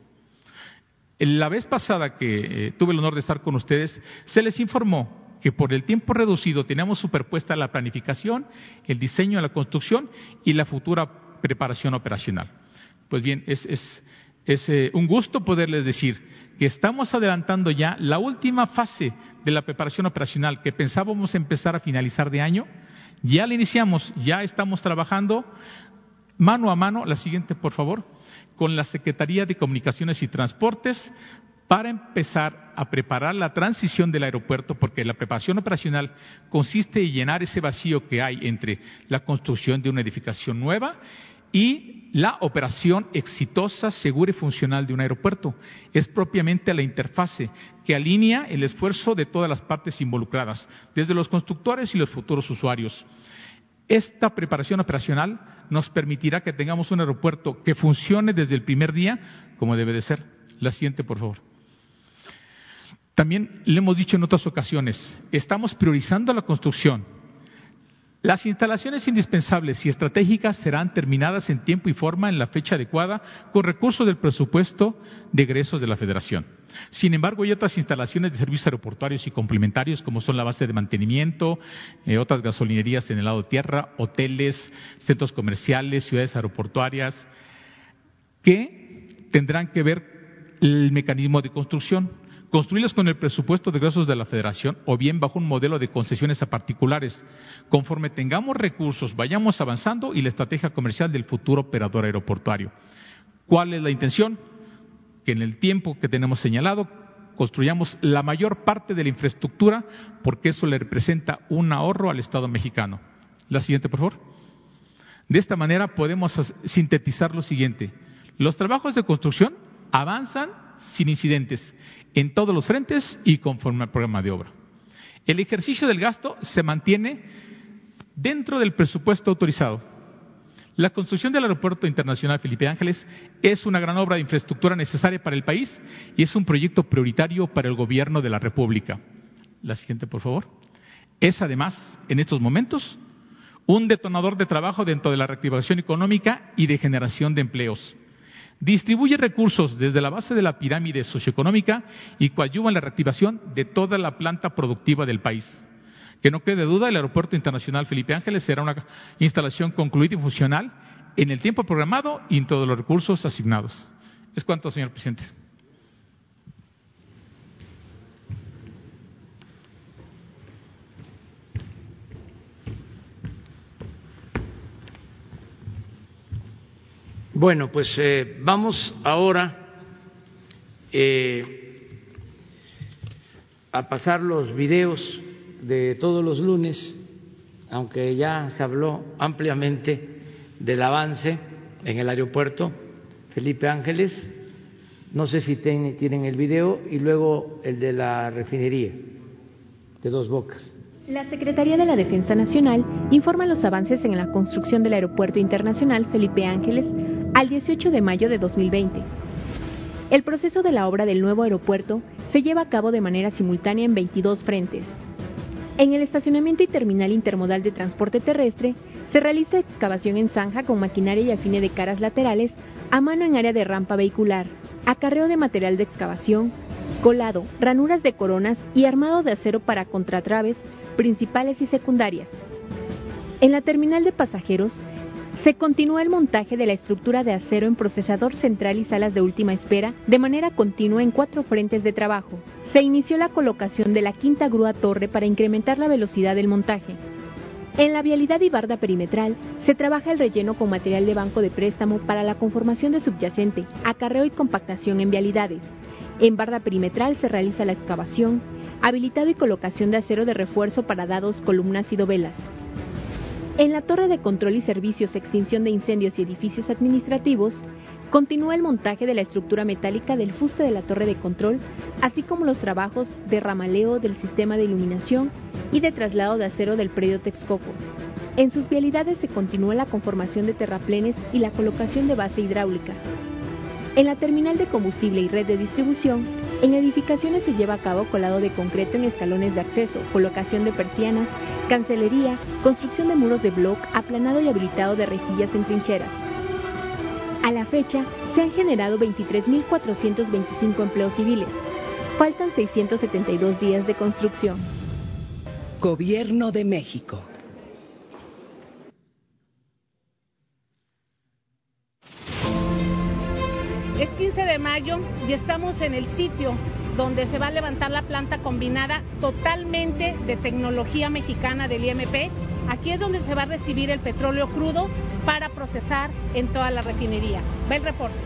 La vez pasada que eh, tuve el honor de estar con ustedes, se les informó que por el tiempo reducido teníamos superpuesta la planificación, el diseño de la construcción y la futura preparación operacional. Pues bien, es, es eh, un gusto poderles decir que estamos adelantando ya la última fase de la preparación operacional que pensábamos empezar a finalizar de año. Ya la iniciamos, ya estamos trabajando mano a mano, la siguiente por favor, con la Secretaría de Comunicaciones y Transportes para empezar a preparar la transición del aeropuerto, porque la preparación operacional consiste en llenar ese vacío que hay entre la construcción de una edificación nueva y la operación exitosa, segura y funcional de un aeropuerto. Es propiamente la interfase que alinea el esfuerzo de todas las partes involucradas, desde los constructores y los futuros usuarios. Esta preparación operacional nos permitirá que tengamos un aeropuerto que funcione desde el primer día como debe de ser. La siguiente, por favor. También le hemos dicho en otras ocasiones, estamos priorizando la construcción, las instalaciones indispensables y estratégicas serán terminadas en tiempo y forma en la fecha adecuada con recursos del presupuesto de egresos de la Federación. Sin embargo, hay otras instalaciones de servicios aeroportuarios y complementarios, como son la base de mantenimiento, eh, otras gasolinerías en el lado de tierra, hoteles, centros comerciales, ciudades aeroportuarias, que tendrán que ver el mecanismo de construcción construirlos con el presupuesto de egresos de la Federación o bien bajo un modelo de concesiones a particulares. Conforme tengamos recursos, vayamos avanzando y la estrategia comercial del futuro operador aeroportuario. ¿Cuál es la intención? Que en el tiempo que tenemos señalado construyamos la mayor parte de la infraestructura porque eso le representa un ahorro al Estado mexicano. La siguiente, por favor. De esta manera podemos sintetizar lo siguiente. Los trabajos de construcción avanzan sin incidentes en todos los frentes y conforme al programa de obra. El ejercicio del gasto se mantiene dentro del presupuesto autorizado. La construcción del Aeropuerto Internacional Felipe Ángeles es una gran obra de infraestructura necesaria para el país y es un proyecto prioritario para el gobierno de la República. La siguiente, por favor. Es además, en estos momentos, un detonador de trabajo dentro de la reactivación económica y de generación de empleos distribuye recursos desde la base de la pirámide socioeconómica y coadyuva en la reactivación de toda la planta productiva del país. Que no quede duda, el Aeropuerto Internacional Felipe Ángeles será una instalación concluida y funcional en el tiempo programado y en todos los recursos asignados. Es cuanto, señor presidente. Bueno, pues eh, vamos ahora eh, a pasar los videos de todos los lunes, aunque ya se habló ampliamente del avance en el aeropuerto Felipe Ángeles. No sé si tienen el video y luego el de la refinería de Dos Bocas. La Secretaría de la Defensa Nacional informa los avances en la construcción del Aeropuerto Internacional Felipe Ángeles al 18 de mayo de 2020. El proceso de la obra del nuevo aeropuerto se lleva a cabo de manera simultánea en 22 frentes. En el estacionamiento y terminal intermodal de transporte terrestre se realiza excavación en zanja con maquinaria y afine de caras laterales a mano en área de rampa vehicular, acarreo de material de excavación, colado, ranuras de coronas y armado de acero para contratraves principales y secundarias. En la terminal de pasajeros se continúa el montaje de la estructura de acero en procesador central y salas de última espera de manera continua en cuatro frentes de trabajo. Se inició la colocación de la quinta grúa torre para incrementar la velocidad del montaje. En la vialidad y barda perimetral se trabaja el relleno con material de banco de préstamo para la conformación de subyacente, acarreo y compactación en vialidades. En barda perimetral se realiza la excavación, habilitado y colocación de acero de refuerzo para dados, columnas y dovelas. En la torre de control y servicios, extinción de incendios y edificios administrativos, continúa el montaje de la estructura metálica del fuste de la torre de control, así como los trabajos de ramaleo del sistema de iluminación y de traslado de acero del predio Texcoco. En sus vialidades se continúa la conformación de terraplenes y la colocación de base hidráulica. En la terminal de combustible y red de distribución, en edificaciones se lleva a cabo colado de concreto en escalones de acceso, colocación de persianas, cancelería, construcción de muros de bloc, aplanado y habilitado de rejillas en trincheras. A la fecha, se han generado 23.425 empleos civiles. Faltan 672 días de construcción. Gobierno de México. Es 15 de mayo y estamos en el sitio donde se va a levantar la planta combinada totalmente de tecnología mexicana del IMP. Aquí es donde se va a recibir el petróleo crudo para procesar en toda la refinería. Ve el reporte.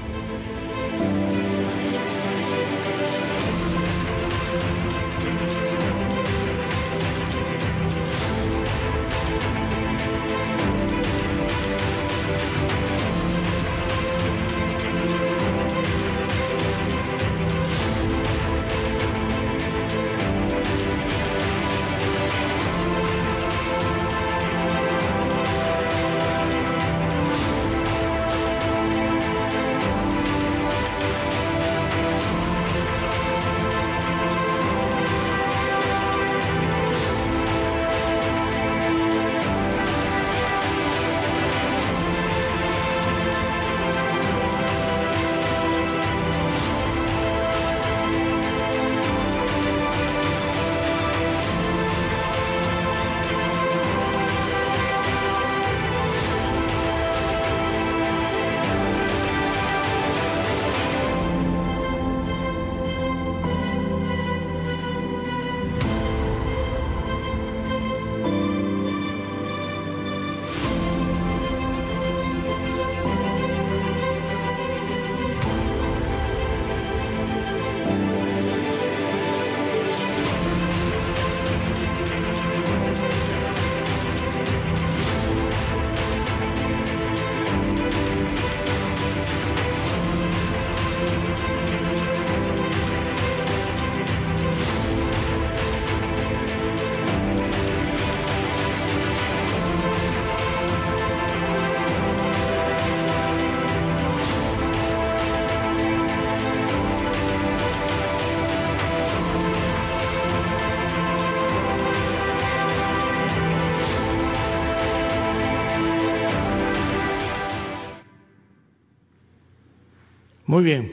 Muy bien,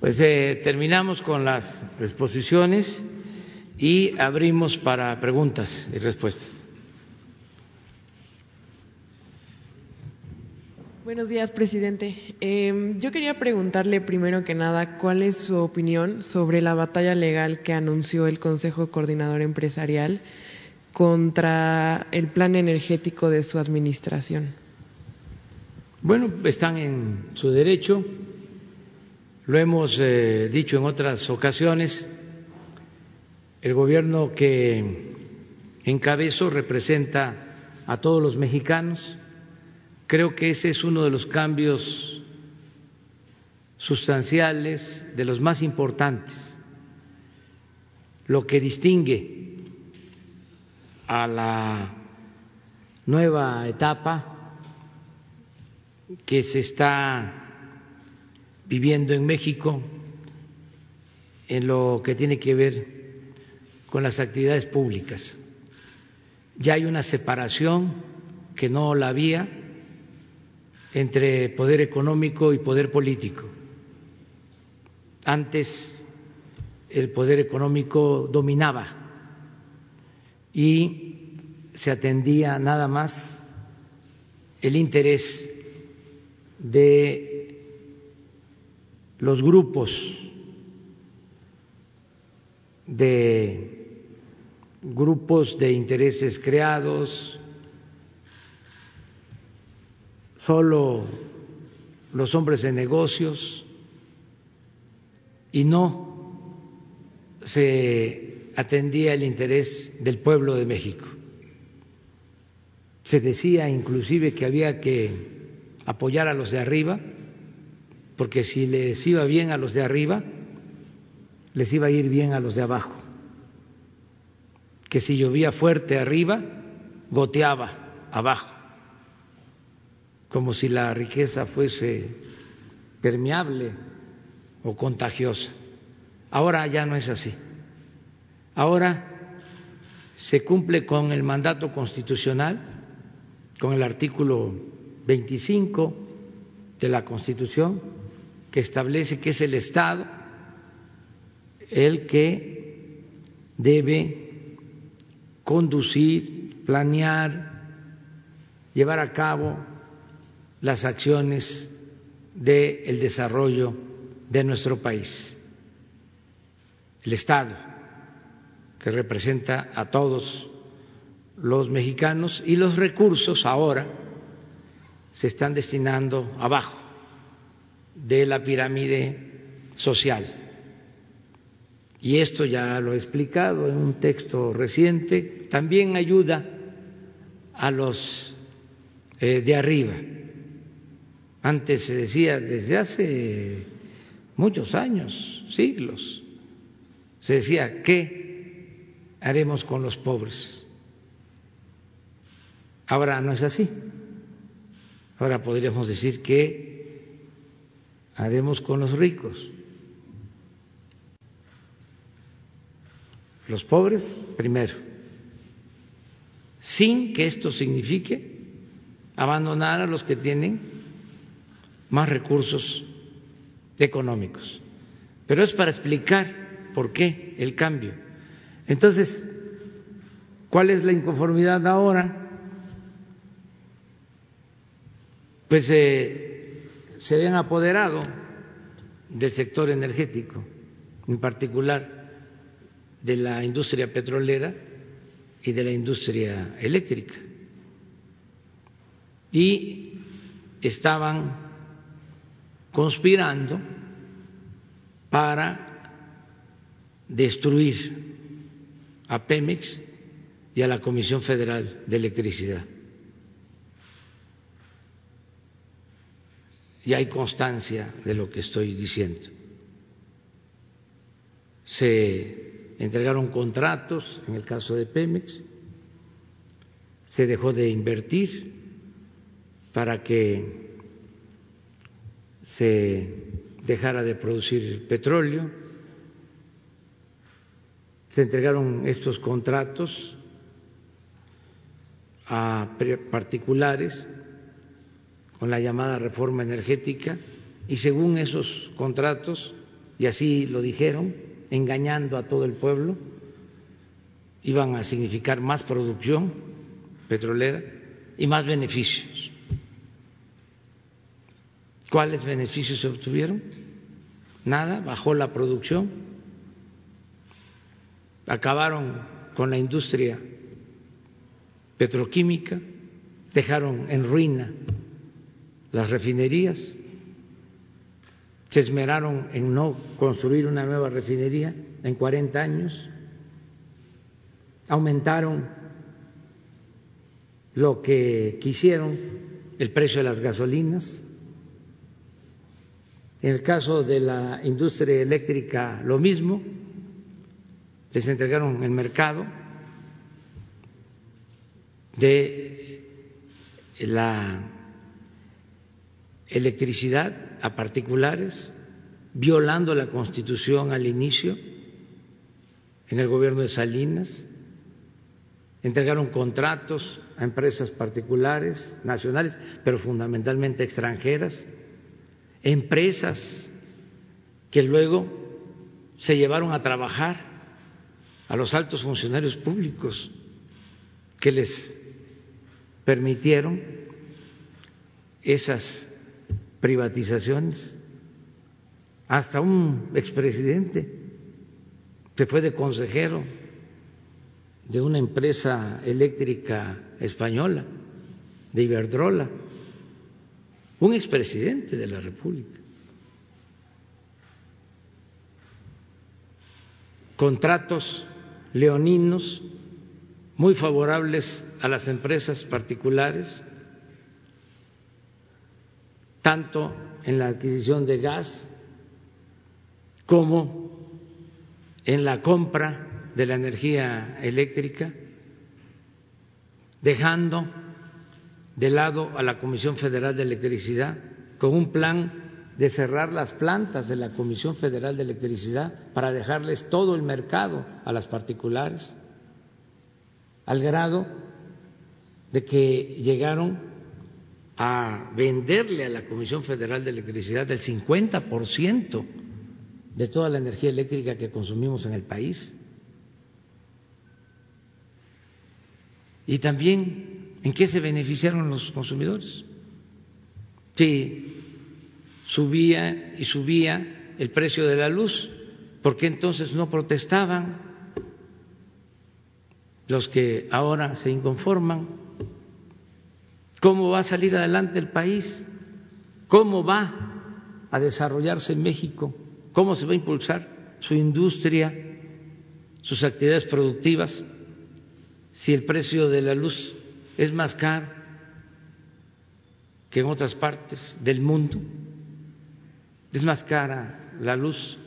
pues eh, terminamos con las exposiciones y abrimos para preguntas y respuestas. Buenos días, presidente. Eh, yo quería preguntarle primero que nada cuál es su opinión sobre la batalla legal que anunció el Consejo Coordinador Empresarial contra el plan energético de su administración. Bueno, están en su derecho lo hemos eh, dicho en otras ocasiones, el gobierno que encabezo representa a todos los mexicanos. Creo que ese es uno de los cambios sustanciales, de los más importantes, lo que distingue a la nueva etapa que se está viviendo en México en lo que tiene que ver con las actividades públicas. Ya hay una separación que no la había entre poder económico y poder político. Antes el poder económico dominaba y se atendía nada más el interés de los grupos de grupos de intereses creados, solo los hombres de negocios y no se atendía el interés del pueblo de México. Se decía inclusive que había que apoyar a los de arriba, porque si les iba bien a los de arriba, les iba a ir bien a los de abajo. Que si llovía fuerte arriba, goteaba abajo, como si la riqueza fuese permeable o contagiosa. Ahora ya no es así. Ahora se cumple con el mandato constitucional, con el artículo 25 de la Constitución, que establece que es el Estado el que debe conducir, planear, llevar a cabo las acciones del desarrollo de nuestro país. El Estado, que representa a todos los mexicanos, y los recursos ahora se están destinando abajo de la pirámide social. Y esto ya lo he explicado en un texto reciente, también ayuda a los eh, de arriba. Antes se decía, desde hace muchos años, siglos, se decía, ¿qué haremos con los pobres? Ahora no es así. Ahora podríamos decir, ¿qué haremos con los ricos? Los pobres primero, sin que esto signifique abandonar a los que tienen más recursos económicos. Pero es para explicar por qué el cambio. Entonces, ¿cuál es la inconformidad ahora? Pues eh, se ven apoderado del sector energético, en particular de la industria petrolera y de la industria eléctrica. Y estaban conspirando para destruir a Pemex y a la Comisión Federal de Electricidad. Y hay constancia de lo que estoy diciendo. Se entregaron contratos, en el caso de Pemex, se dejó de invertir para que se dejara de producir petróleo, se entregaron estos contratos a particulares con la llamada reforma energética y según esos contratos, y así lo dijeron, engañando a todo el pueblo, iban a significar más producción petrolera y más beneficios. ¿Cuáles beneficios se obtuvieron? Nada, bajó la producción, acabaron con la industria petroquímica, dejaron en ruina las refinerías, se esmeraron en no construir una nueva refinería en 40 años, aumentaron lo que quisieron, el precio de las gasolinas, en el caso de la industria eléctrica, lo mismo, les entregaron el mercado de la electricidad a particulares, violando la Constitución al inicio, en el gobierno de Salinas, entregaron contratos a empresas particulares, nacionales, pero fundamentalmente extranjeras, empresas que luego se llevaron a trabajar a los altos funcionarios públicos que les permitieron esas privatizaciones. Hasta un expresidente se fue de consejero de una empresa eléctrica española, de Iberdrola un expresidente de la República. contratos leoninos muy favorables a las empresas particulares, tanto en la adquisición de gas como en la compra de la energía eléctrica, dejando de lado a la Comisión Federal de Electricidad con un plan de cerrar las plantas de la Comisión Federal de Electricidad para dejarles todo el mercado a las particulares, al grado de que llegaron a venderle a la Comisión Federal de Electricidad el 50% de toda la energía eléctrica que consumimos en el país. Y también, ¿en qué se beneficiaron los consumidores? Sí, subía y subía el precio de la luz, ¿por qué entonces no protestaban los que ahora se inconforman? ¿Cómo va a salir adelante el país? ¿Cómo va a desarrollarse México? ¿Cómo se va a impulsar su industria, sus actividades productivas, si el precio de la luz es más caro que en otras partes del mundo? Es más cara la luz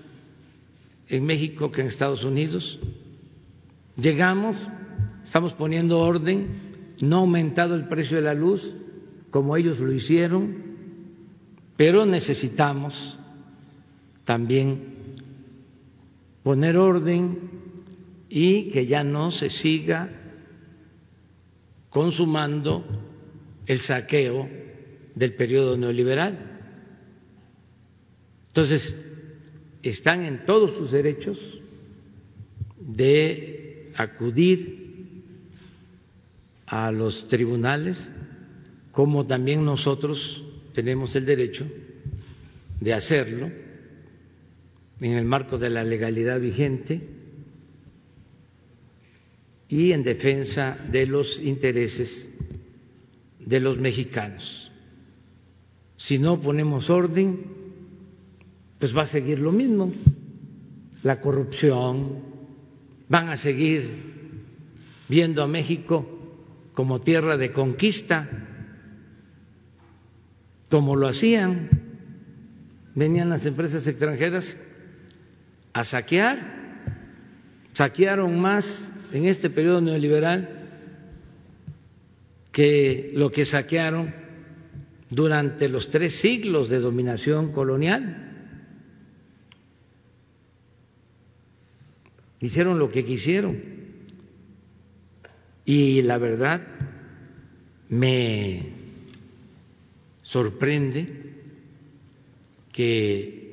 en México que en Estados Unidos. Llegamos, estamos poniendo orden, no ha aumentado el precio de la luz como ellos lo hicieron, pero necesitamos también poner orden y que ya no se siga consumando el saqueo del periodo neoliberal. Entonces, están en todos sus derechos de acudir a los tribunales, como también nosotros tenemos el derecho de hacerlo en el marco de la legalidad vigente y en defensa de los intereses de los mexicanos. Si no ponemos orden, pues va a seguir lo mismo, la corrupción, van a seguir viendo a México como tierra de conquista, como lo hacían, venían las empresas extranjeras a saquear, saquearon más en este periodo neoliberal que lo que saquearon durante los tres siglos de dominación colonial. hicieron lo que quisieron. Y la verdad me sorprende que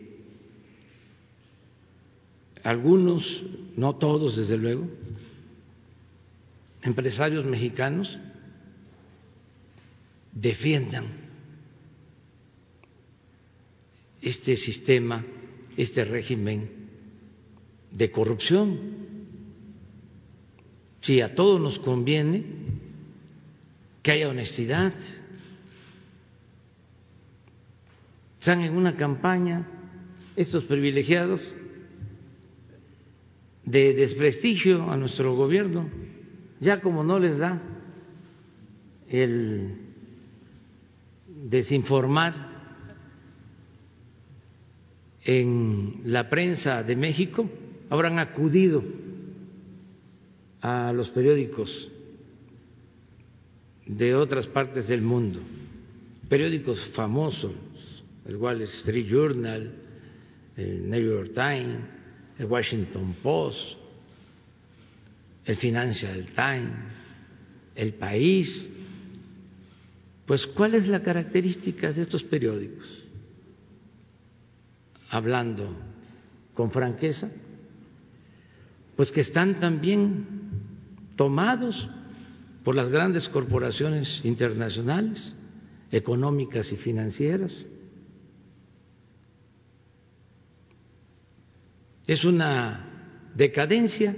algunos, no todos desde luego, empresarios mexicanos defiendan este sistema, este régimen de corrupción. Si a todos nos conviene que haya honestidad, están en una campaña estos privilegiados de desprestigio a nuestro gobierno, ya como no les da el desinformar en la prensa de México, habrán acudido a los periódicos de otras partes del mundo, periódicos famosos, el Wall Street Journal, el New York Times, el Washington Post, el Financial Times, el País. Pues, ¿cuál es la característica de estos periódicos? Hablando con franqueza, pues que están también tomados por las grandes corporaciones internacionales, económicas y financieras. Es una decadencia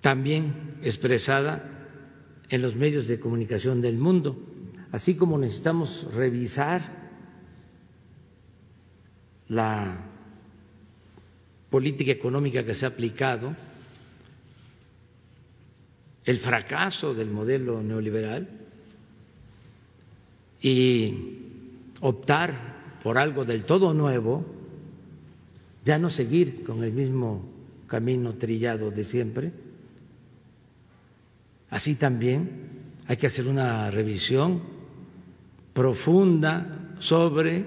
también expresada en los medios de comunicación del mundo, así como necesitamos revisar la política económica que se ha aplicado, el fracaso del modelo neoliberal y optar por algo del todo nuevo, ya no seguir con el mismo camino trillado de siempre. Así también hay que hacer una revisión profunda sobre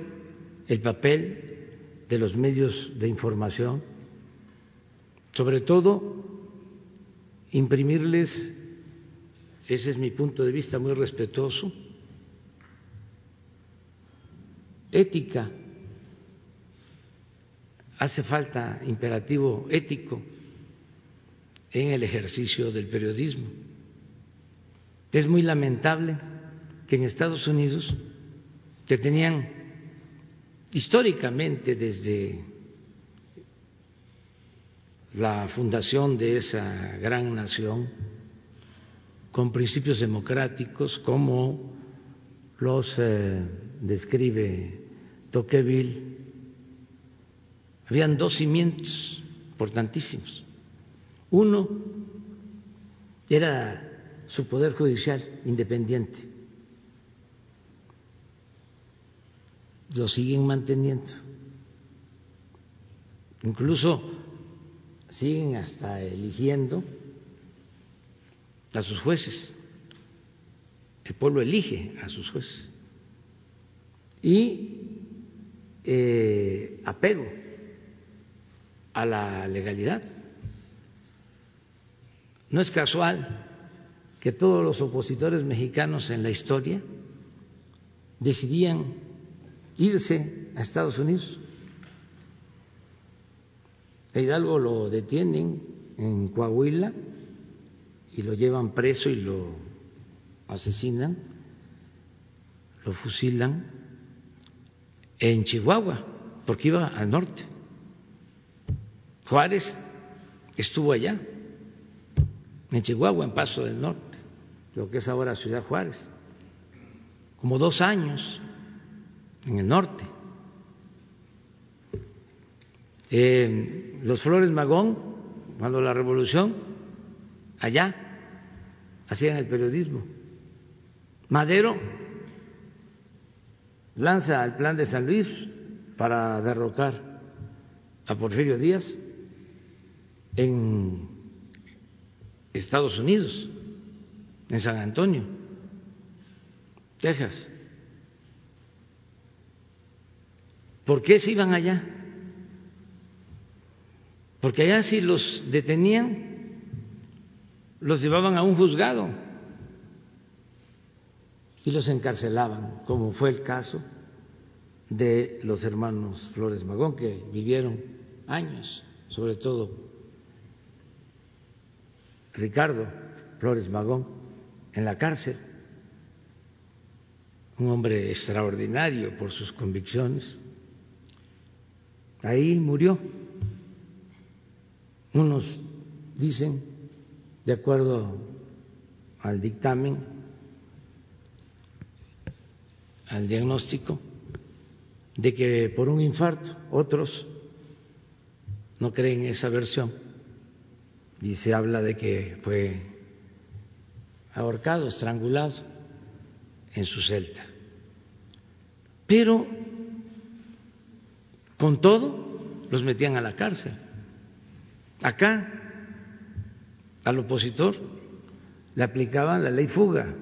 el papel de los medios de información, sobre todo imprimirles, ese es mi punto de vista muy respetuoso, ética. Hace falta imperativo ético en el ejercicio del periodismo. Es muy lamentable que en Estados Unidos, que tenían históricamente desde la fundación de esa gran nación, con principios democráticos como los eh, describe Tocqueville, habían dos cimientos importantísimos. Uno era su poder judicial independiente. Lo siguen manteniendo. Incluso siguen hasta eligiendo a sus jueces. El pueblo elige a sus jueces. Y eh, apego a la legalidad. No es casual que todos los opositores mexicanos en la historia decidían irse a Estados Unidos. Hidalgo lo detienen en Coahuila y lo llevan preso y lo asesinan, lo fusilan en Chihuahua, porque iba al norte. Juárez estuvo allá, en Chihuahua, en Paso del Norte lo que es ahora Ciudad Juárez, como dos años en el norte. Eh, los Flores Magón, cuando la revolución, allá hacían el periodismo. Madero lanza el plan de San Luis para derrocar a Porfirio Díaz en Estados Unidos en San Antonio, Texas. ¿Por qué se iban allá? Porque allá si los detenían, los llevaban a un juzgado y los encarcelaban, como fue el caso de los hermanos Flores Magón, que vivieron años, sobre todo Ricardo Flores Magón, en la cárcel, un hombre extraordinario por sus convicciones. Ahí murió. Unos dicen, de acuerdo al dictamen, al diagnóstico, de que por un infarto, otros no creen esa versión y se habla de que fue ahorcado, estrangulado en su celda. Pero con todo los metían a la cárcel. Acá al opositor le aplicaban la ley fuga,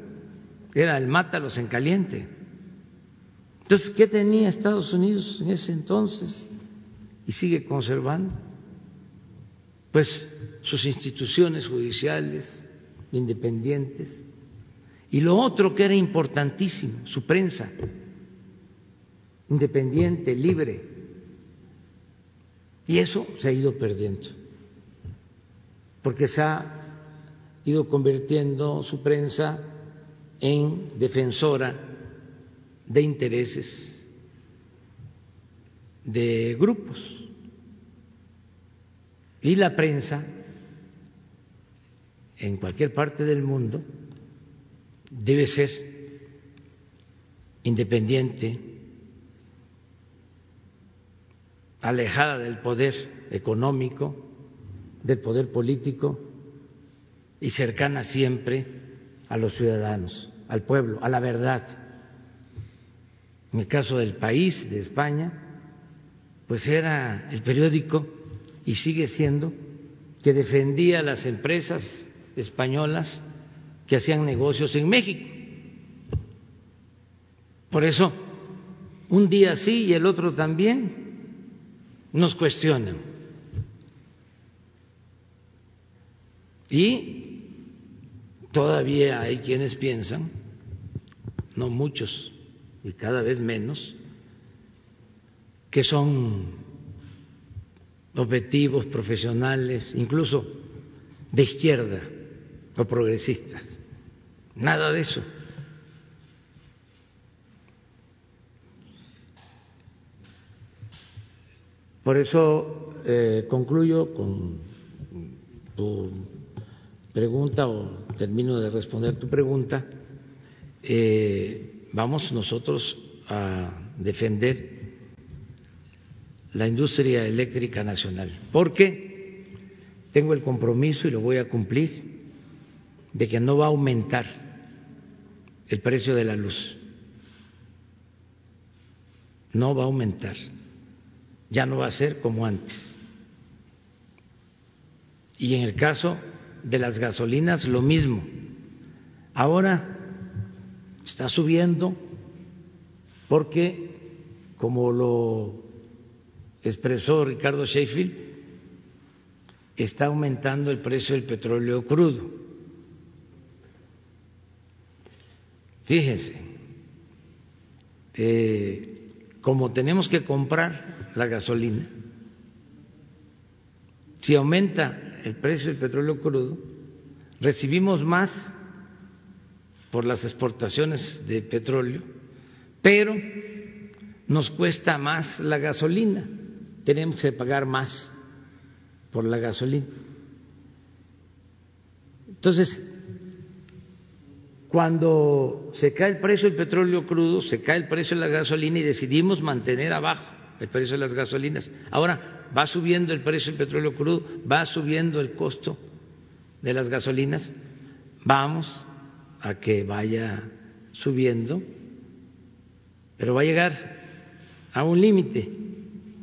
era el mátalos en caliente. Entonces, ¿qué tenía Estados Unidos en ese entonces? Y sigue conservando. Pues sus instituciones judiciales, independientes. Y lo otro que era importantísimo, su prensa, independiente, libre. Y eso se ha ido perdiendo, porque se ha ido convirtiendo su prensa en defensora de intereses de grupos. Y la prensa en cualquier parte del mundo debe ser independiente, alejada del poder económico, del poder político y cercana siempre a los ciudadanos, al pueblo, a la verdad. En el caso del país, de España, pues era el periódico y sigue siendo que defendía a las empresas españolas que hacían negocios en México. Por eso, un día sí y el otro también nos cuestionan. Y todavía hay quienes piensan, no muchos y cada vez menos, que son objetivos profesionales, incluso de izquierda o progresistas. Nada de eso. Por eso eh, concluyo con tu pregunta o termino de responder tu pregunta. Eh, vamos nosotros a defender la industria eléctrica nacional, porque tengo el compromiso y lo voy a cumplir de que no va a aumentar el precio de la luz. No va a aumentar. Ya no va a ser como antes. Y en el caso de las gasolinas, lo mismo. Ahora está subiendo porque, como lo expresó Ricardo Sheffield, está aumentando el precio del petróleo crudo. Fíjense, eh, como tenemos que comprar la gasolina, si aumenta el precio del petróleo crudo, recibimos más por las exportaciones de petróleo, pero nos cuesta más la gasolina, tenemos que pagar más por la gasolina. Entonces, cuando se cae el precio del petróleo crudo, se cae el precio de la gasolina y decidimos mantener abajo el precio de las gasolinas. Ahora va subiendo el precio del petróleo crudo, va subiendo el costo de las gasolinas, vamos a que vaya subiendo, pero va a llegar a un límite,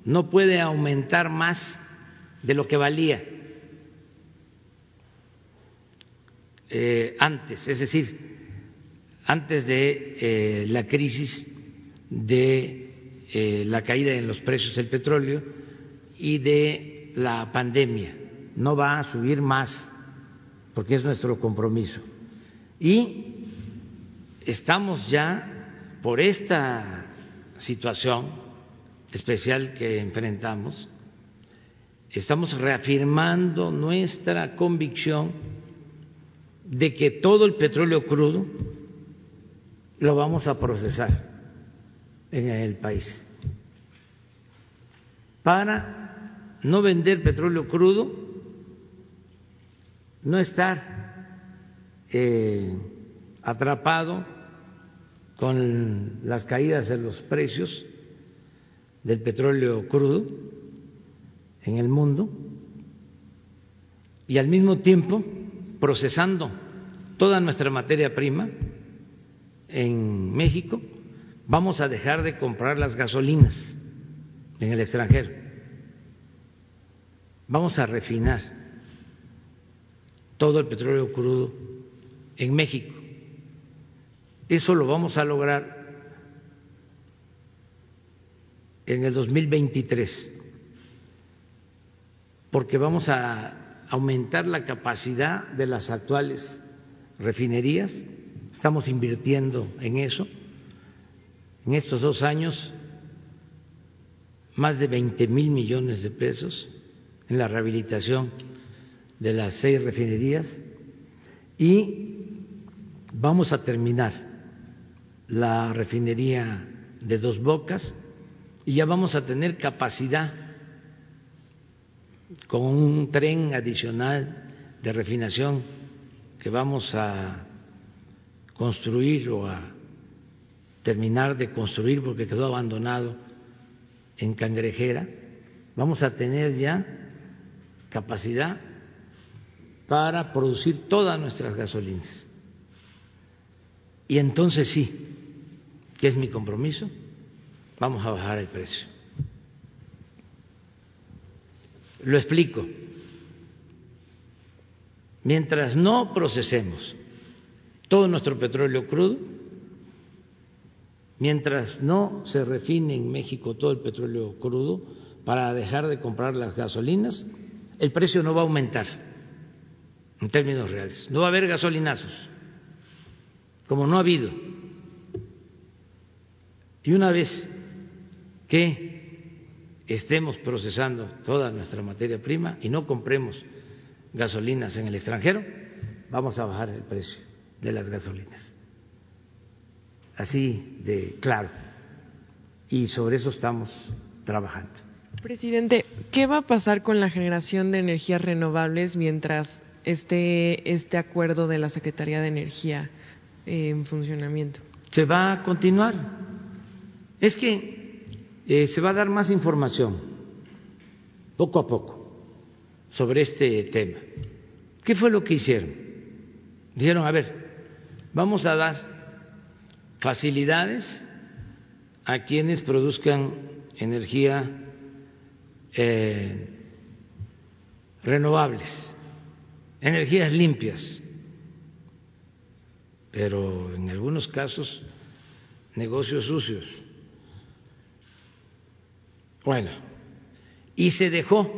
no puede aumentar más de lo que valía eh, antes, es decir, antes de eh, la crisis de eh, la caída en los precios del petróleo y de la pandemia. No va a subir más porque es nuestro compromiso. Y estamos ya por esta situación especial que enfrentamos, estamos reafirmando nuestra convicción de que todo el petróleo crudo lo vamos a procesar en el país. Para no vender petróleo crudo, no estar eh, atrapado con las caídas de los precios del petróleo crudo en el mundo y al mismo tiempo procesando toda nuestra materia prima en México, vamos a dejar de comprar las gasolinas en el extranjero. Vamos a refinar todo el petróleo crudo en México. Eso lo vamos a lograr en el 2023, porque vamos a aumentar la capacidad de las actuales refinerías Estamos invirtiendo en eso. En estos dos años, más de 20 mil millones de pesos en la rehabilitación de las seis refinerías. Y vamos a terminar la refinería de dos bocas y ya vamos a tener capacidad con un tren adicional de refinación que vamos a construir o a terminar de construir porque quedó abandonado en Cangrejera, vamos a tener ya capacidad para producir todas nuestras gasolinas. Y entonces sí, que es mi compromiso, vamos a bajar el precio. Lo explico. Mientras no procesemos todo nuestro petróleo crudo, mientras no se refine en México todo el petróleo crudo para dejar de comprar las gasolinas, el precio no va a aumentar en términos reales. No va a haber gasolinazos, como no ha habido. Y una vez que estemos procesando toda nuestra materia prima y no compremos gasolinas en el extranjero, vamos a bajar el precio de las gasolinas. Así de claro. Y sobre eso estamos trabajando. Presidente, ¿qué va a pasar con la generación de energías renovables mientras esté este acuerdo de la Secretaría de Energía en funcionamiento? Se va a continuar. Es que eh, se va a dar más información poco a poco sobre este tema. ¿Qué fue lo que hicieron? Dijeron, a ver, Vamos a dar facilidades a quienes produzcan energía eh, renovables, energías limpias, pero en algunos casos negocios sucios. Bueno, y se dejó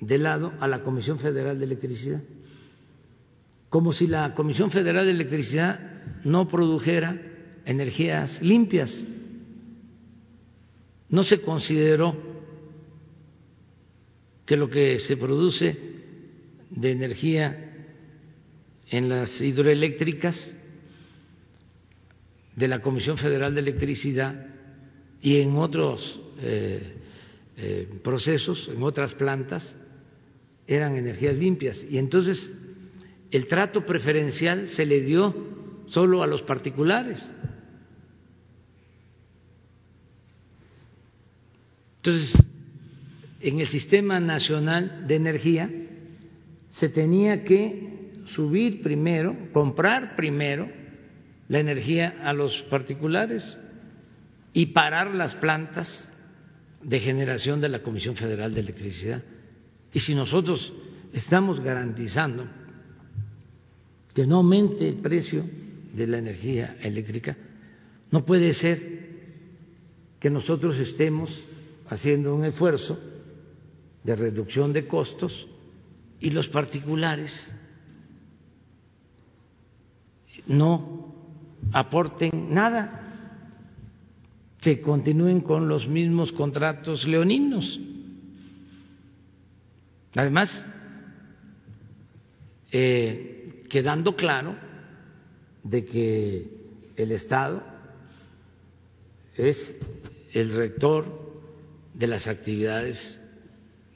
de lado a la Comisión Federal de Electricidad como si la Comisión Federal de Electricidad no produjera energías limpias. No se consideró que lo que se produce de energía en las hidroeléctricas de la Comisión Federal de Electricidad y en otros eh, eh, procesos, en otras plantas, eran energías limpias. Y entonces el trato preferencial se le dio solo a los particulares. Entonces, en el Sistema Nacional de Energía se tenía que subir primero, comprar primero la energía a los particulares y parar las plantas de generación de la Comisión Federal de Electricidad. Y si nosotros estamos garantizando que no aumente el precio de la energía eléctrica, no puede ser que nosotros estemos haciendo un esfuerzo de reducción de costos y los particulares no aporten nada, que continúen con los mismos contratos leoninos. Además, eh, quedando claro de que el Estado es el rector de las actividades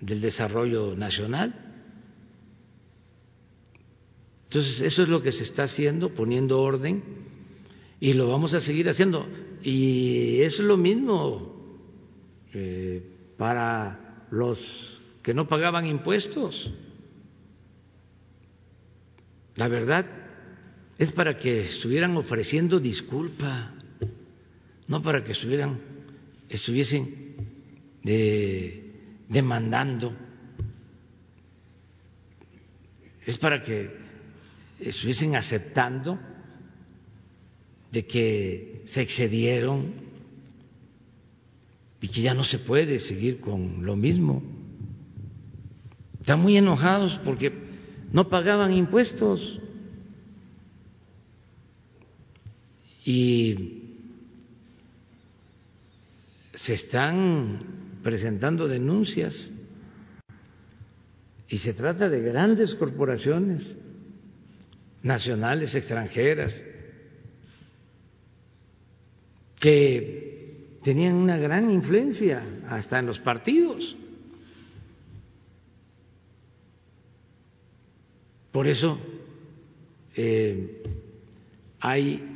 del desarrollo nacional. Entonces, eso es lo que se está haciendo, poniendo orden, y lo vamos a seguir haciendo. Y es lo mismo eh, para los que no pagaban impuestos. La verdad es para que estuvieran ofreciendo disculpa, no para que estuvieran, estuviesen demandando, es para que estuviesen aceptando de que se excedieron y que ya no se puede seguir con lo mismo. Están muy enojados porque no pagaban impuestos y se están presentando denuncias y se trata de grandes corporaciones nacionales, extranjeras, que tenían una gran influencia hasta en los partidos. Por eso eh, hay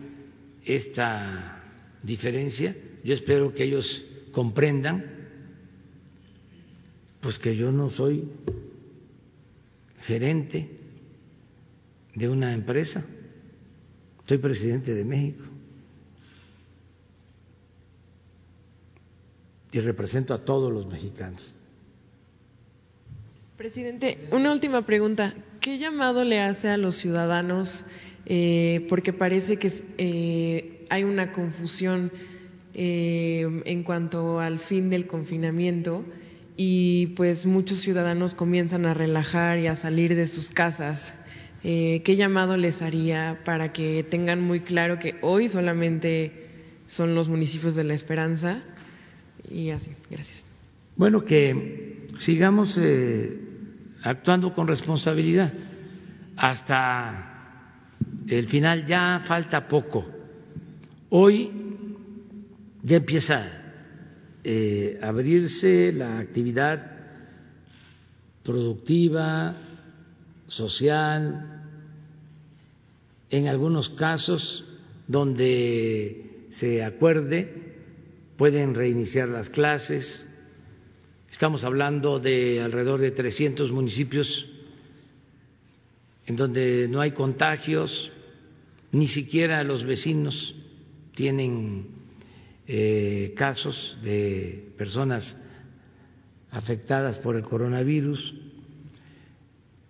esta diferencia. Yo espero que ellos comprendan Pues que yo no soy gerente de una empresa, soy presidente de México y represento a todos los mexicanos. Presidente, una última pregunta. ¿Qué llamado le hace a los ciudadanos? Eh, porque parece que eh, hay una confusión eh, en cuanto al fin del confinamiento y pues muchos ciudadanos comienzan a relajar y a salir de sus casas. ¿Qué llamado les haría para que tengan muy claro que hoy solamente son los municipios de la esperanza? Y así, gracias. Bueno, que sigamos actuando con responsabilidad hasta el final, ya falta poco. Hoy ya empieza eh, a abrirse la actividad productiva, social, en algunos casos donde se acuerde pueden reiniciar las clases, Estamos hablando de alrededor de 300 municipios en donde no hay contagios, ni siquiera los vecinos tienen eh, casos de personas afectadas por el coronavirus,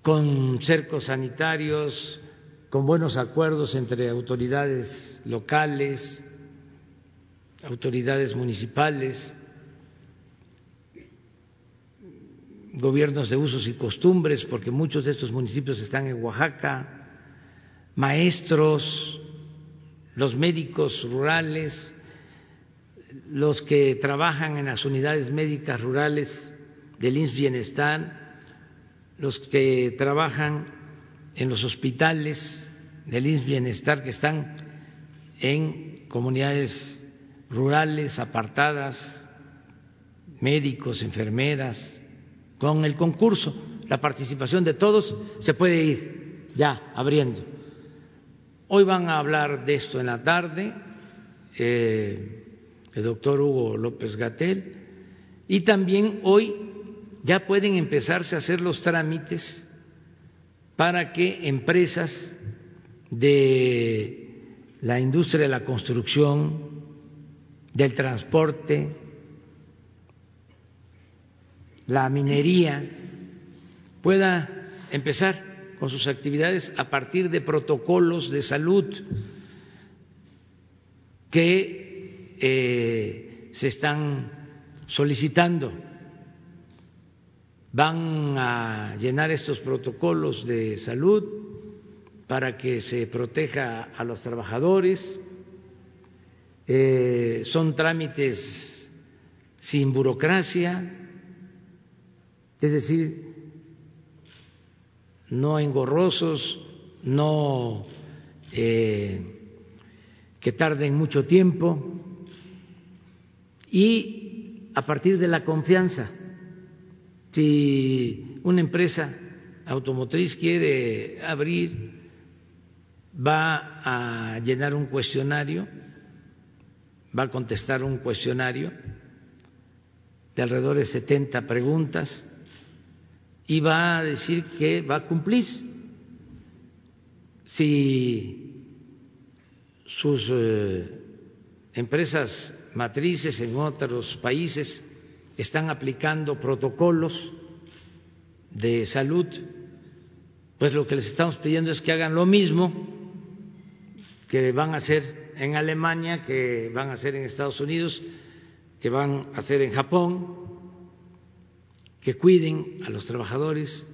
con cercos sanitarios, con buenos acuerdos entre autoridades locales, autoridades municipales, gobiernos de usos y costumbres, porque muchos de estos municipios están en Oaxaca, maestros, los médicos rurales, los que trabajan en las unidades médicas rurales del INS Bienestar, los que trabajan en los hospitales del INS Bienestar que están en comunidades rurales apartadas, médicos, enfermeras, con el concurso, la participación de todos, se puede ir ya abriendo. Hoy van a hablar de esto en la tarde eh, el doctor Hugo López Gatel y también hoy ya pueden empezarse a hacer los trámites para que empresas de la industria de la construcción, del transporte, la minería pueda empezar con sus actividades a partir de protocolos de salud que eh, se están solicitando. Van a llenar estos protocolos de salud para que se proteja a los trabajadores. Eh, son trámites sin burocracia, es decir, no engorrosos, no eh, que tarden mucho tiempo y a partir de la confianza. Si una empresa automotriz quiere abrir, va a llenar un cuestionario, va a contestar un cuestionario de alrededor de 70 preguntas y va a decir que va a cumplir. Si sus eh, empresas matrices en otros países están aplicando protocolos de salud, pues lo que les estamos pidiendo es que hagan lo mismo que van a hacer en Alemania, que van a hacer en Estados Unidos, que van a hacer en Japón, que cuiden a los trabajadores,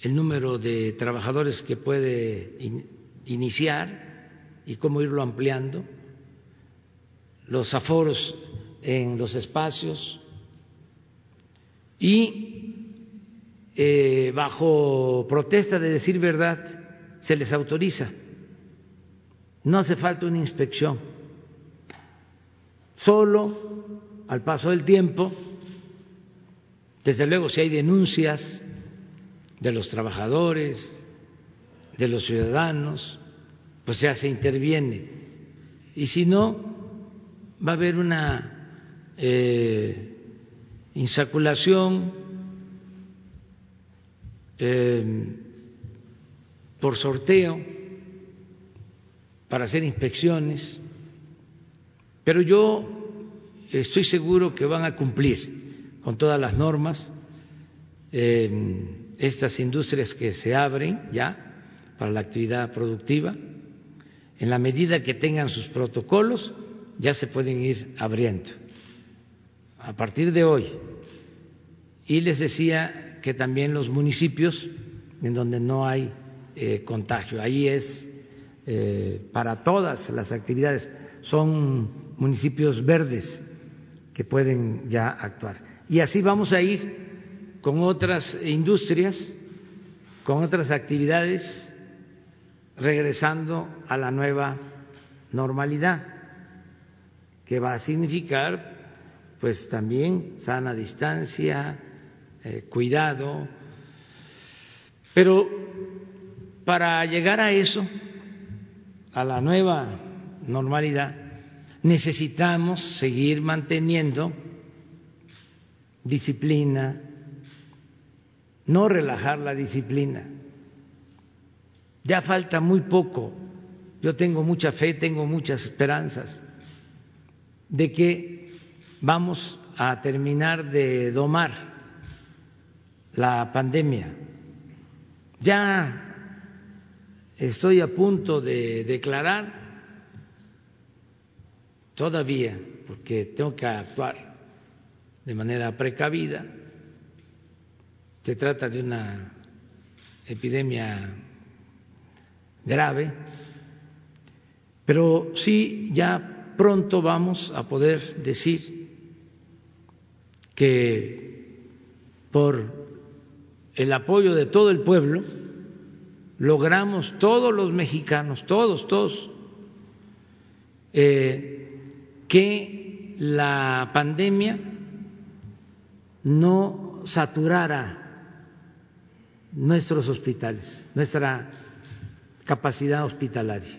el número de trabajadores que puede iniciar y cómo irlo ampliando, los aforos en los espacios y eh, bajo protesta de decir verdad se les autoriza. No hace falta una inspección. Solo al paso del tiempo desde luego, si hay denuncias de los trabajadores, de los ciudadanos, pues ya se interviene. Y si no, va a haber una eh, insaculación, eh, por sorteo, para hacer inspecciones, pero yo estoy seguro que van a cumplir con todas las normas estas industrias que se abren ya para la actividad productiva. En la medida que tengan sus protocolos, ya se pueden ir abriendo a partir de hoy. Y les decía que también los municipios en donde no hay eh, contagio, ahí es eh, para todas las actividades, son municipios verdes que pueden ya actuar. Y así vamos a ir con otras industrias, con otras actividades, regresando a la nueva normalidad, que va a significar pues también sana distancia, eh, cuidado, pero para llegar a eso, a la nueva normalidad, necesitamos seguir manteniendo disciplina, no relajar la disciplina. Ya falta muy poco. Yo tengo mucha fe, tengo muchas esperanzas de que vamos a terminar de domar la pandemia. Ya estoy a punto de declarar, todavía, porque tengo que actuar de manera precavida, se trata de una epidemia grave, pero sí ya pronto vamos a poder decir que por el apoyo de todo el pueblo logramos todos los mexicanos, todos, todos, eh, que la pandemia no saturara nuestros hospitales, nuestra capacidad hospitalaria,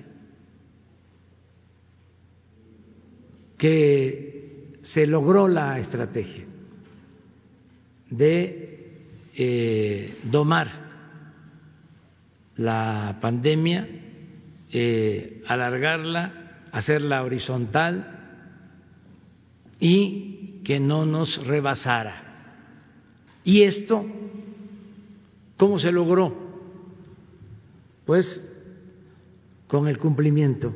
que se logró la estrategia de eh, domar la pandemia, eh, alargarla, hacerla horizontal y que no nos rebasara. ¿Y esto cómo se logró? Pues con el cumplimiento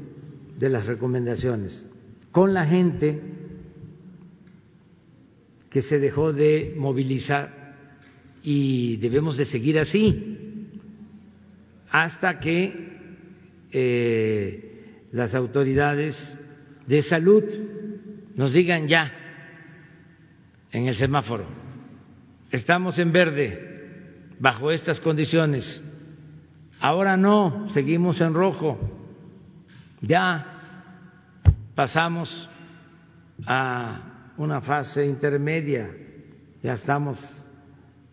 de las recomendaciones, con la gente que se dejó de movilizar y debemos de seguir así hasta que eh, las autoridades de salud nos digan ya en el semáforo, estamos en verde bajo estas condiciones, ahora no, seguimos en rojo, ya pasamos a una fase intermedia, ya estamos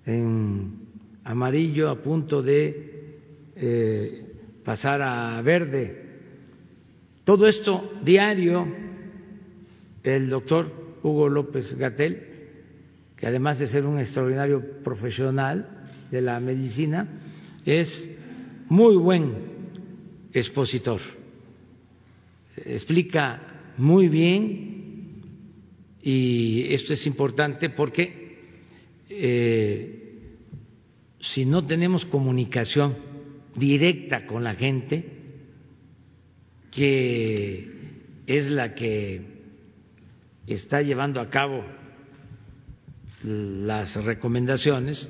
en amarillo a punto de eh, pasar a verde. Todo esto diario, el doctor Hugo López Gatel, que además de ser un extraordinario profesional de la medicina, es muy buen expositor. Explica muy bien y esto es importante porque eh, si no tenemos comunicación directa con la gente, que es la que está llevando a cabo las recomendaciones,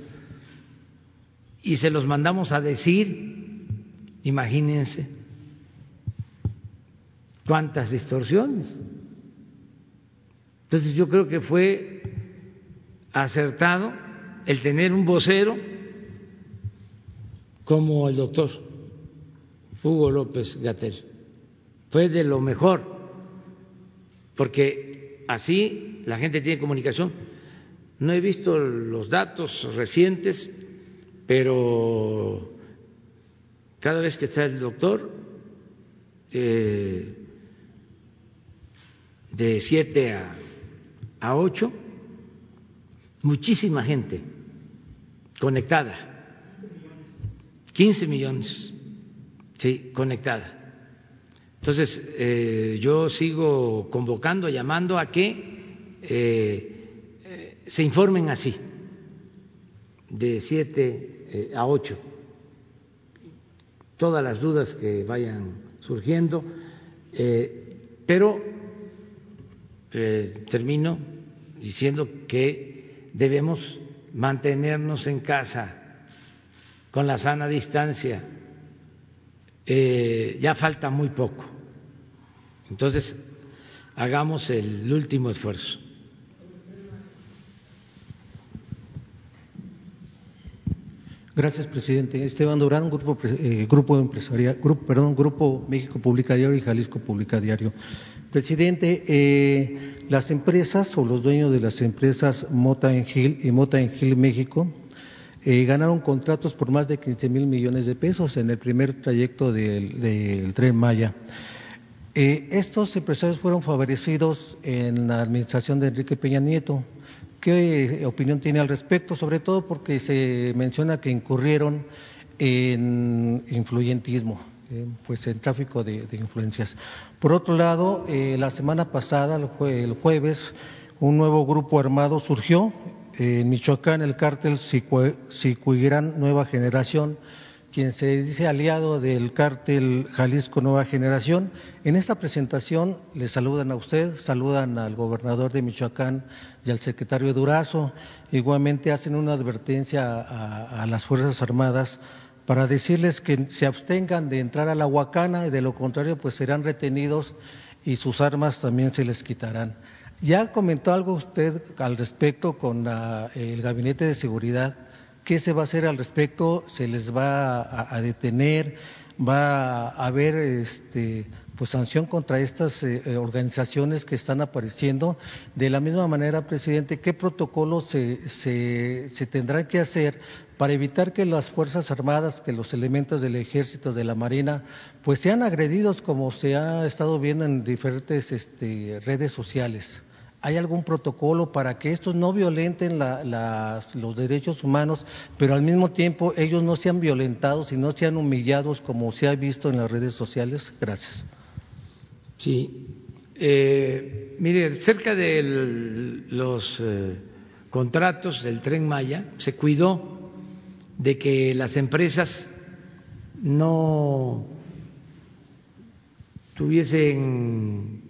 y se los mandamos a decir, imagínense cuántas distorsiones. Entonces yo creo que fue acertado el tener un vocero como el doctor Hugo López Gatel. Fue de lo mejor, porque así la gente tiene comunicación. No he visto los datos recientes, pero cada vez que está el doctor, eh, de siete a a ocho muchísima gente conectada. 15 millones, sí, conectada. Entonces, eh, yo sigo convocando, llamando a que eh, se informen así, de 7 a 8, todas las dudas que vayan surgiendo, pero termino diciendo que debemos mantenernos en casa con la sana distancia. Eh, ya falta muy poco. Entonces, hagamos el último esfuerzo. Gracias, presidente. Esteban Durán, Grupo, eh, grupo Empresarial, grupo, perdón, Grupo México Publica Diario y Jalisco Publica Diario. Presidente, eh, las empresas o los dueños de las empresas Mota en Gil y Mota en Gil México eh, ganaron contratos por más de 15 mil millones de pesos en el primer trayecto del, tren Maya. Eh, estos empresarios fueron favorecidos en la administración de Enrique Peña Nieto. ¿Qué opinión tiene al respecto? Sobre todo porque se menciona que incurrieron en influyentismo, eh, pues en tráfico de, influencias. Por otro lado, la semana pasada, el jueves, un nuevo grupo armado surgió en Michoacán el cártel Sicuirán Nueva Generación, quien se dice aliado del cártel Jalisco Nueva Generación. En esta presentación le saludan a usted, saludan al gobernador de Michoacán y al secretario Durazo. Igualmente hacen una advertencia a, las Fuerzas Armadas para decirles que se abstengan de entrar a la Huacana y de lo contrario pues serán retenidos y sus armas también se les quitarán. Ya comentó algo usted al respecto con el Gabinete de Seguridad. ¿Qué se va a hacer al respecto? ¿Se les va a, detener? ¿Va a haber este, pues, sanción contra estas eh, eh, organizaciones que están apareciendo? De la misma manera, presidente, ¿qué protocolos se, se, se tendrán que hacer para evitar que las Fuerzas Armadas, que los elementos del Ejército, de la Marina, pues sean agredidos como se ha estado viendo en diferentes este, redes sociales? ¿Hay algún protocolo para que estos no violenten los derechos humanos, pero al mismo tiempo ellos no sean violentados y no sean humillados como se ha visto en las redes sociales? Gracias. Sí. Eh, mire, cerca de los eh, contratos del tren Maya se cuidó de que las empresas no tuviesen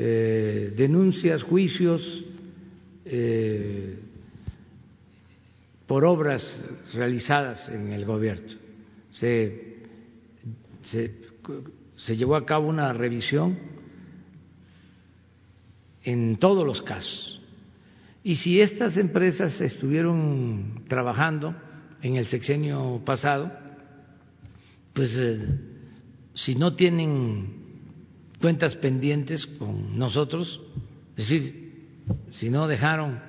eh, denuncias, juicios eh, por obras realizadas en el gobierno. Se, se llevó a cabo una revisión en todos los casos. Y si estas empresas estuvieron trabajando en el sexenio pasado, pues eh, si no tienen cuentas pendientes con nosotros, es decir, si no dejaron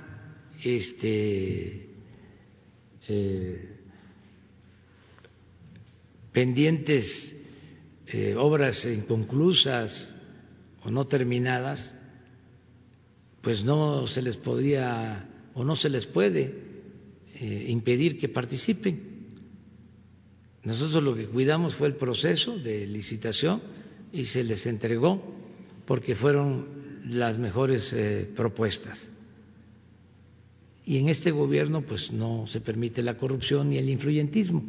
este, eh, pendientes eh, obras inconclusas o no terminadas, pues no se les podría o no se les puede eh, impedir que participen. Nosotros lo que cuidamos fue el proceso de licitación y se les entregó porque fueron las mejores eh, propuestas. Y en este gobierno pues no se permite la corrupción ni el influyentismo.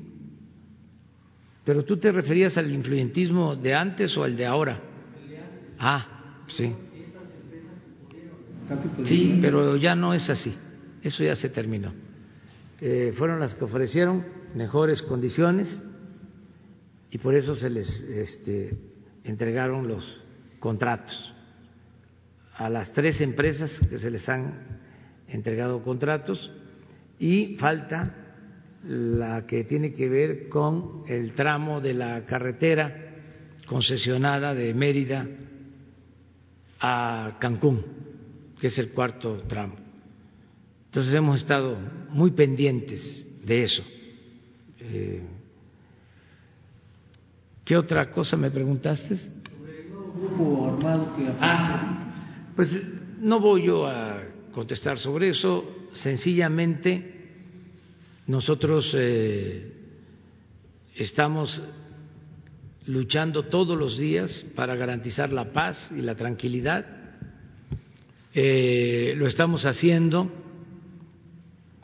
Pero tú te referías al influyentismo de antes o al de ahora. Ah, sí. Sí, pero ya no es así. Eso ya se terminó. Eh, fueron las que ofrecieron mejores condiciones y por eso se les este, entregaron los contratos a las tres empresas que se les han entregado contratos y falta la que tiene que ver con el tramo de la carretera concesionada de Mérida a Cancún, que es el cuarto tramo. Entonces hemos estado muy pendientes de eso. Eh, ¿Qué otra cosa me preguntaste? Sobre el nuevo grupo armado que Ah, pues no voy yo a contestar sobre eso. sencillamente nosotros eh, estamos luchando todos los días para garantizar la paz y la tranquilidad. Eh, lo estamos haciendo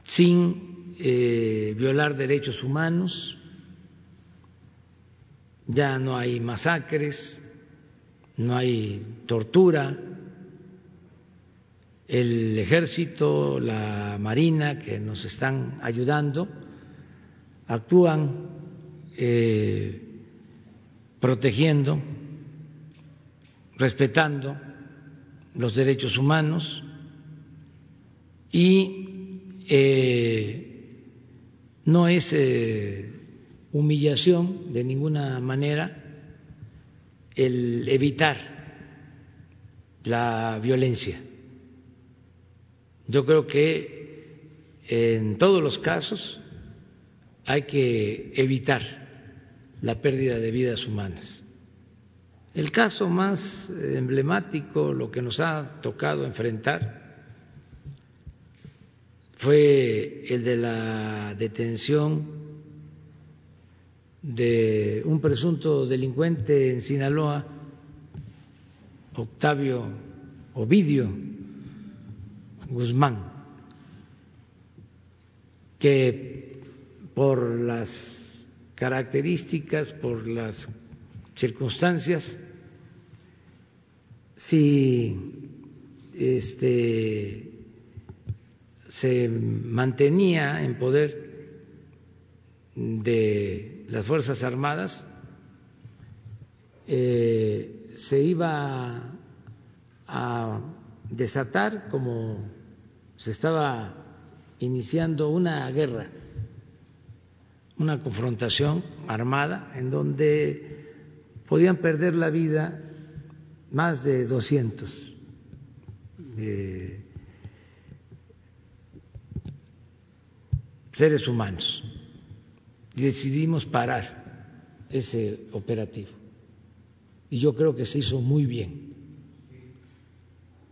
sin eh, violar derechos humanos. Ya no hay masacres, no hay tortura. El ejército, la marina que nos están ayudando, actúan eh, protegiendo, respetando los derechos humanos y eh, no es eh, humillación de ninguna manera el evitar la violencia. Yo creo que en todos los casos hay que evitar la pérdida de vidas humanas. El caso más emblemático, lo que nos ha tocado enfrentar, fue el de la detención de un presunto delincuente en Sinaloa, Octavio Ovidio Guzmán, que por las características, por las circunstancias, si este, se mantenía en poder de las Fuerzas Armadas, eh, se iba a desatar como se estaba iniciando una guerra una confrontación armada en donde podían perder la vida más de 200 seres humanos. Decidimos parar ese operativo. Y yo creo que se hizo muy bien,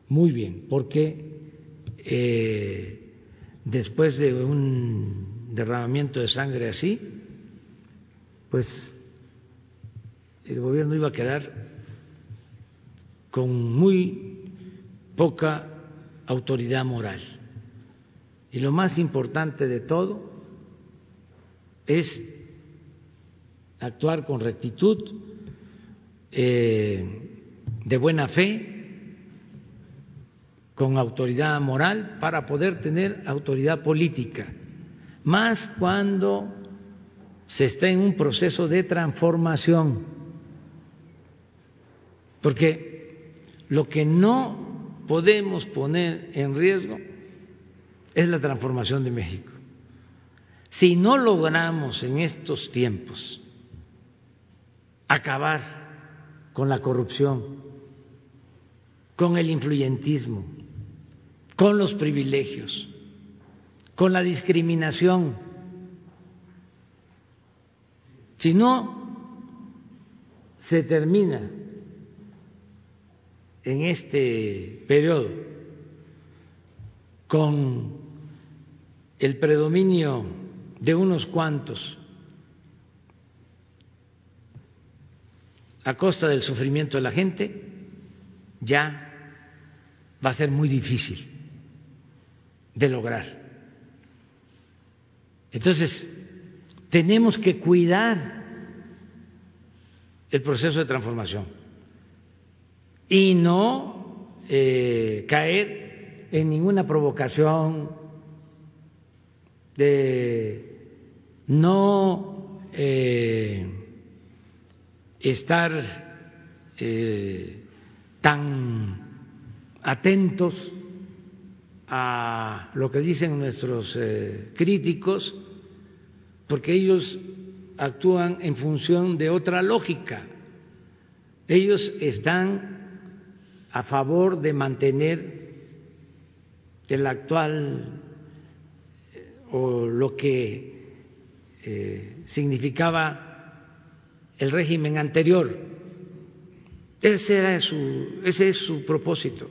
muy bien, porque eh, después de un derramamiento de sangre así, pues el gobierno iba a quedar con muy poca autoridad moral. Y lo más importante de todo es actuar con rectitud, eh, de buena fe, con autoridad moral, para poder tener autoridad política más cuando se está en un proceso de transformación. Porque lo que no podemos poner en riesgo es la transformación de México. Si no logramos en estos tiempos acabar con la corrupción, con el influyentismo, con los privilegios, con la discriminación. Si no se termina en este periodo con el predominio de unos cuantos a costa del sufrimiento de la gente, ya va a ser muy difícil de lograr. Entonces, tenemos que cuidar el proceso de transformación y no eh, caer en ninguna provocación de no eh, estar eh, tan atentos a lo que dicen nuestros críticos porque ellos actúan en función de otra lógica. Ellos están a favor de mantener el actual o lo que eh, significaba el régimen anterior. Ese, era ese es su propósito.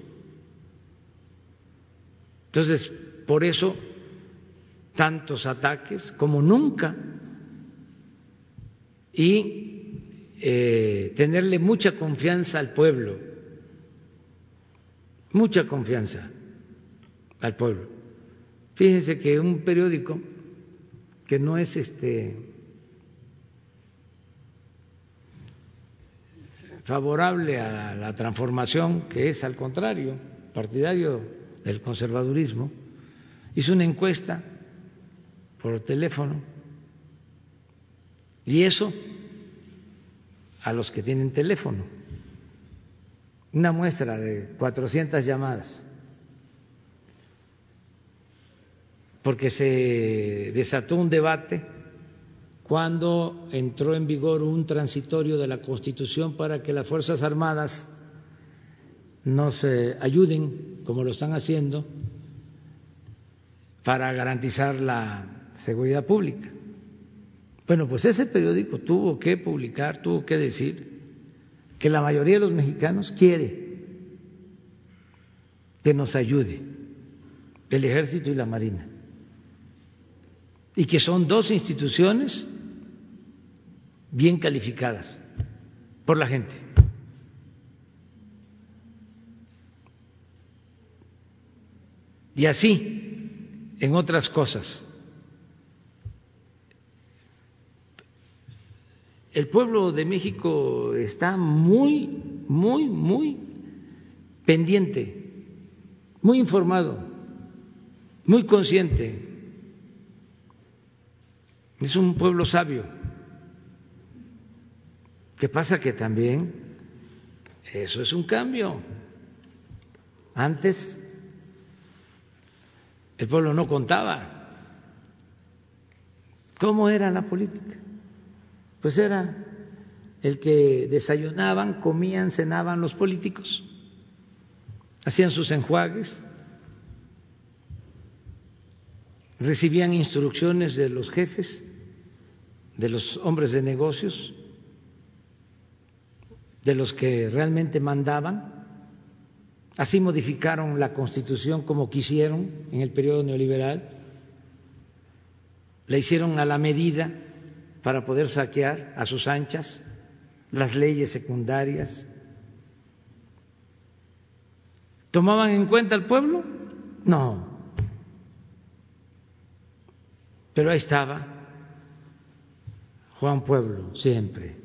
Entonces, por eso tantos ataques como nunca y eh, tenerle mucha confianza al pueblo, mucha confianza al pueblo. Fíjense que un periódico que no es este favorable a la transformación, que es al contrario, partidario del conservadurismo, hizo una encuesta por teléfono y eso a los que tienen teléfono, una muestra de 400 llamadas, porque se desató un debate cuando entró en vigor un transitorio de la Constitución para que las Fuerzas Armadas nos ayuden, como lo están haciendo, para garantizar la seguridad pública. Bueno, pues ese periódico tuvo que publicar, tuvo que decir que la mayoría de los mexicanos quiere que nos ayude el ejército y la marina y que son dos instituciones bien calificadas por la gente. Y así en otras cosas. El pueblo de México está muy, muy, muy pendiente, muy informado, muy consciente. Es un pueblo sabio. ¿Qué pasa? Que también eso es un cambio. Antes el pueblo no contaba cómo era la política. Pues era el que desayunaban, comían, cenaban los políticos, hacían sus enjuagues, recibían instrucciones de los jefes, de los hombres de negocios, de los que realmente mandaban. Así modificaron la constitución como quisieron en el periodo neoliberal. La hicieron a la medida para poder saquear a sus anchas las leyes secundarias. ¿Tomaban en cuenta al pueblo? No. Pero ahí estaba Juan Pueblo siempre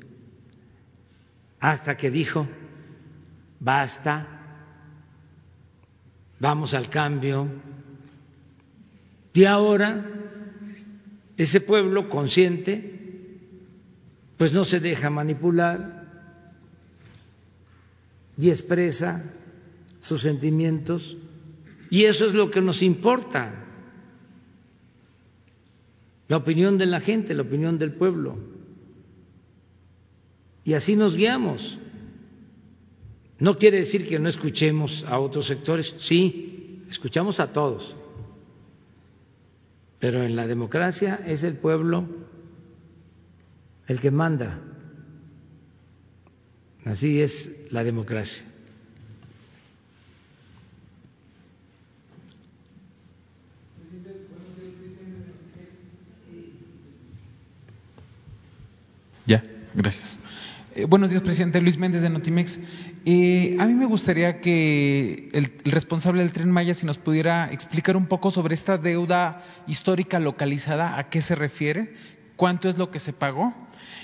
hasta que dijo, basta, vamos al cambio. Y ahora ese pueblo consciente, pues no se deja manipular y expresa sus sentimientos. Y eso es lo que nos importa, la opinión de la gente, la opinión del pueblo. Y así nos guiamos. No quiere decir que no escuchemos a otros sectores, sí, escuchamos a todos. Pero en la democracia es el pueblo el que manda. Así es la democracia. Ya, gracias. Eh, buenos días, presidente Luis Méndez de Notimex. Eh, a mí me gustaría que el, responsable del tren Maya, si nos pudiera explicar un poco sobre esta deuda histórica localizada, a qué se refiere, cuánto es lo que se pagó.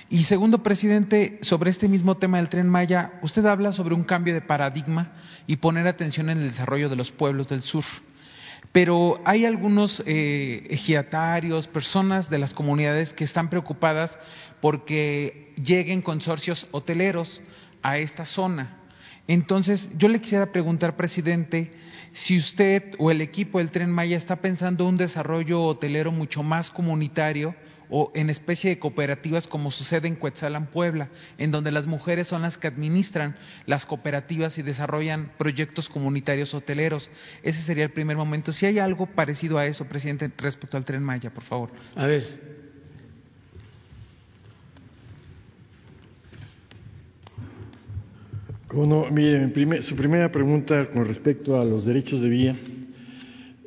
Y segundo, presidente, sobre este mismo tema del tren Maya, usted habla sobre un cambio de paradigma y poner atención en el desarrollo de los pueblos del sur. Pero hay algunos eh, ejidatarios, personas de las comunidades que están preocupadas porque lleguen consorcios hoteleros a esta zona. Entonces, yo le quisiera preguntar, presidente, si usted o el equipo del Tren Maya está pensando un desarrollo hotelero mucho más comunitario o en especie de cooperativas como sucede en Cuetzalan, Puebla, en donde las mujeres son las que administran las cooperativas y desarrollan proyectos comunitarios hoteleros. Ese sería el primer momento. Si hay algo parecido a eso, presidente, respecto al tren Maya, por favor. A ver. Bueno, mire, su primera pregunta con respecto a los derechos de vía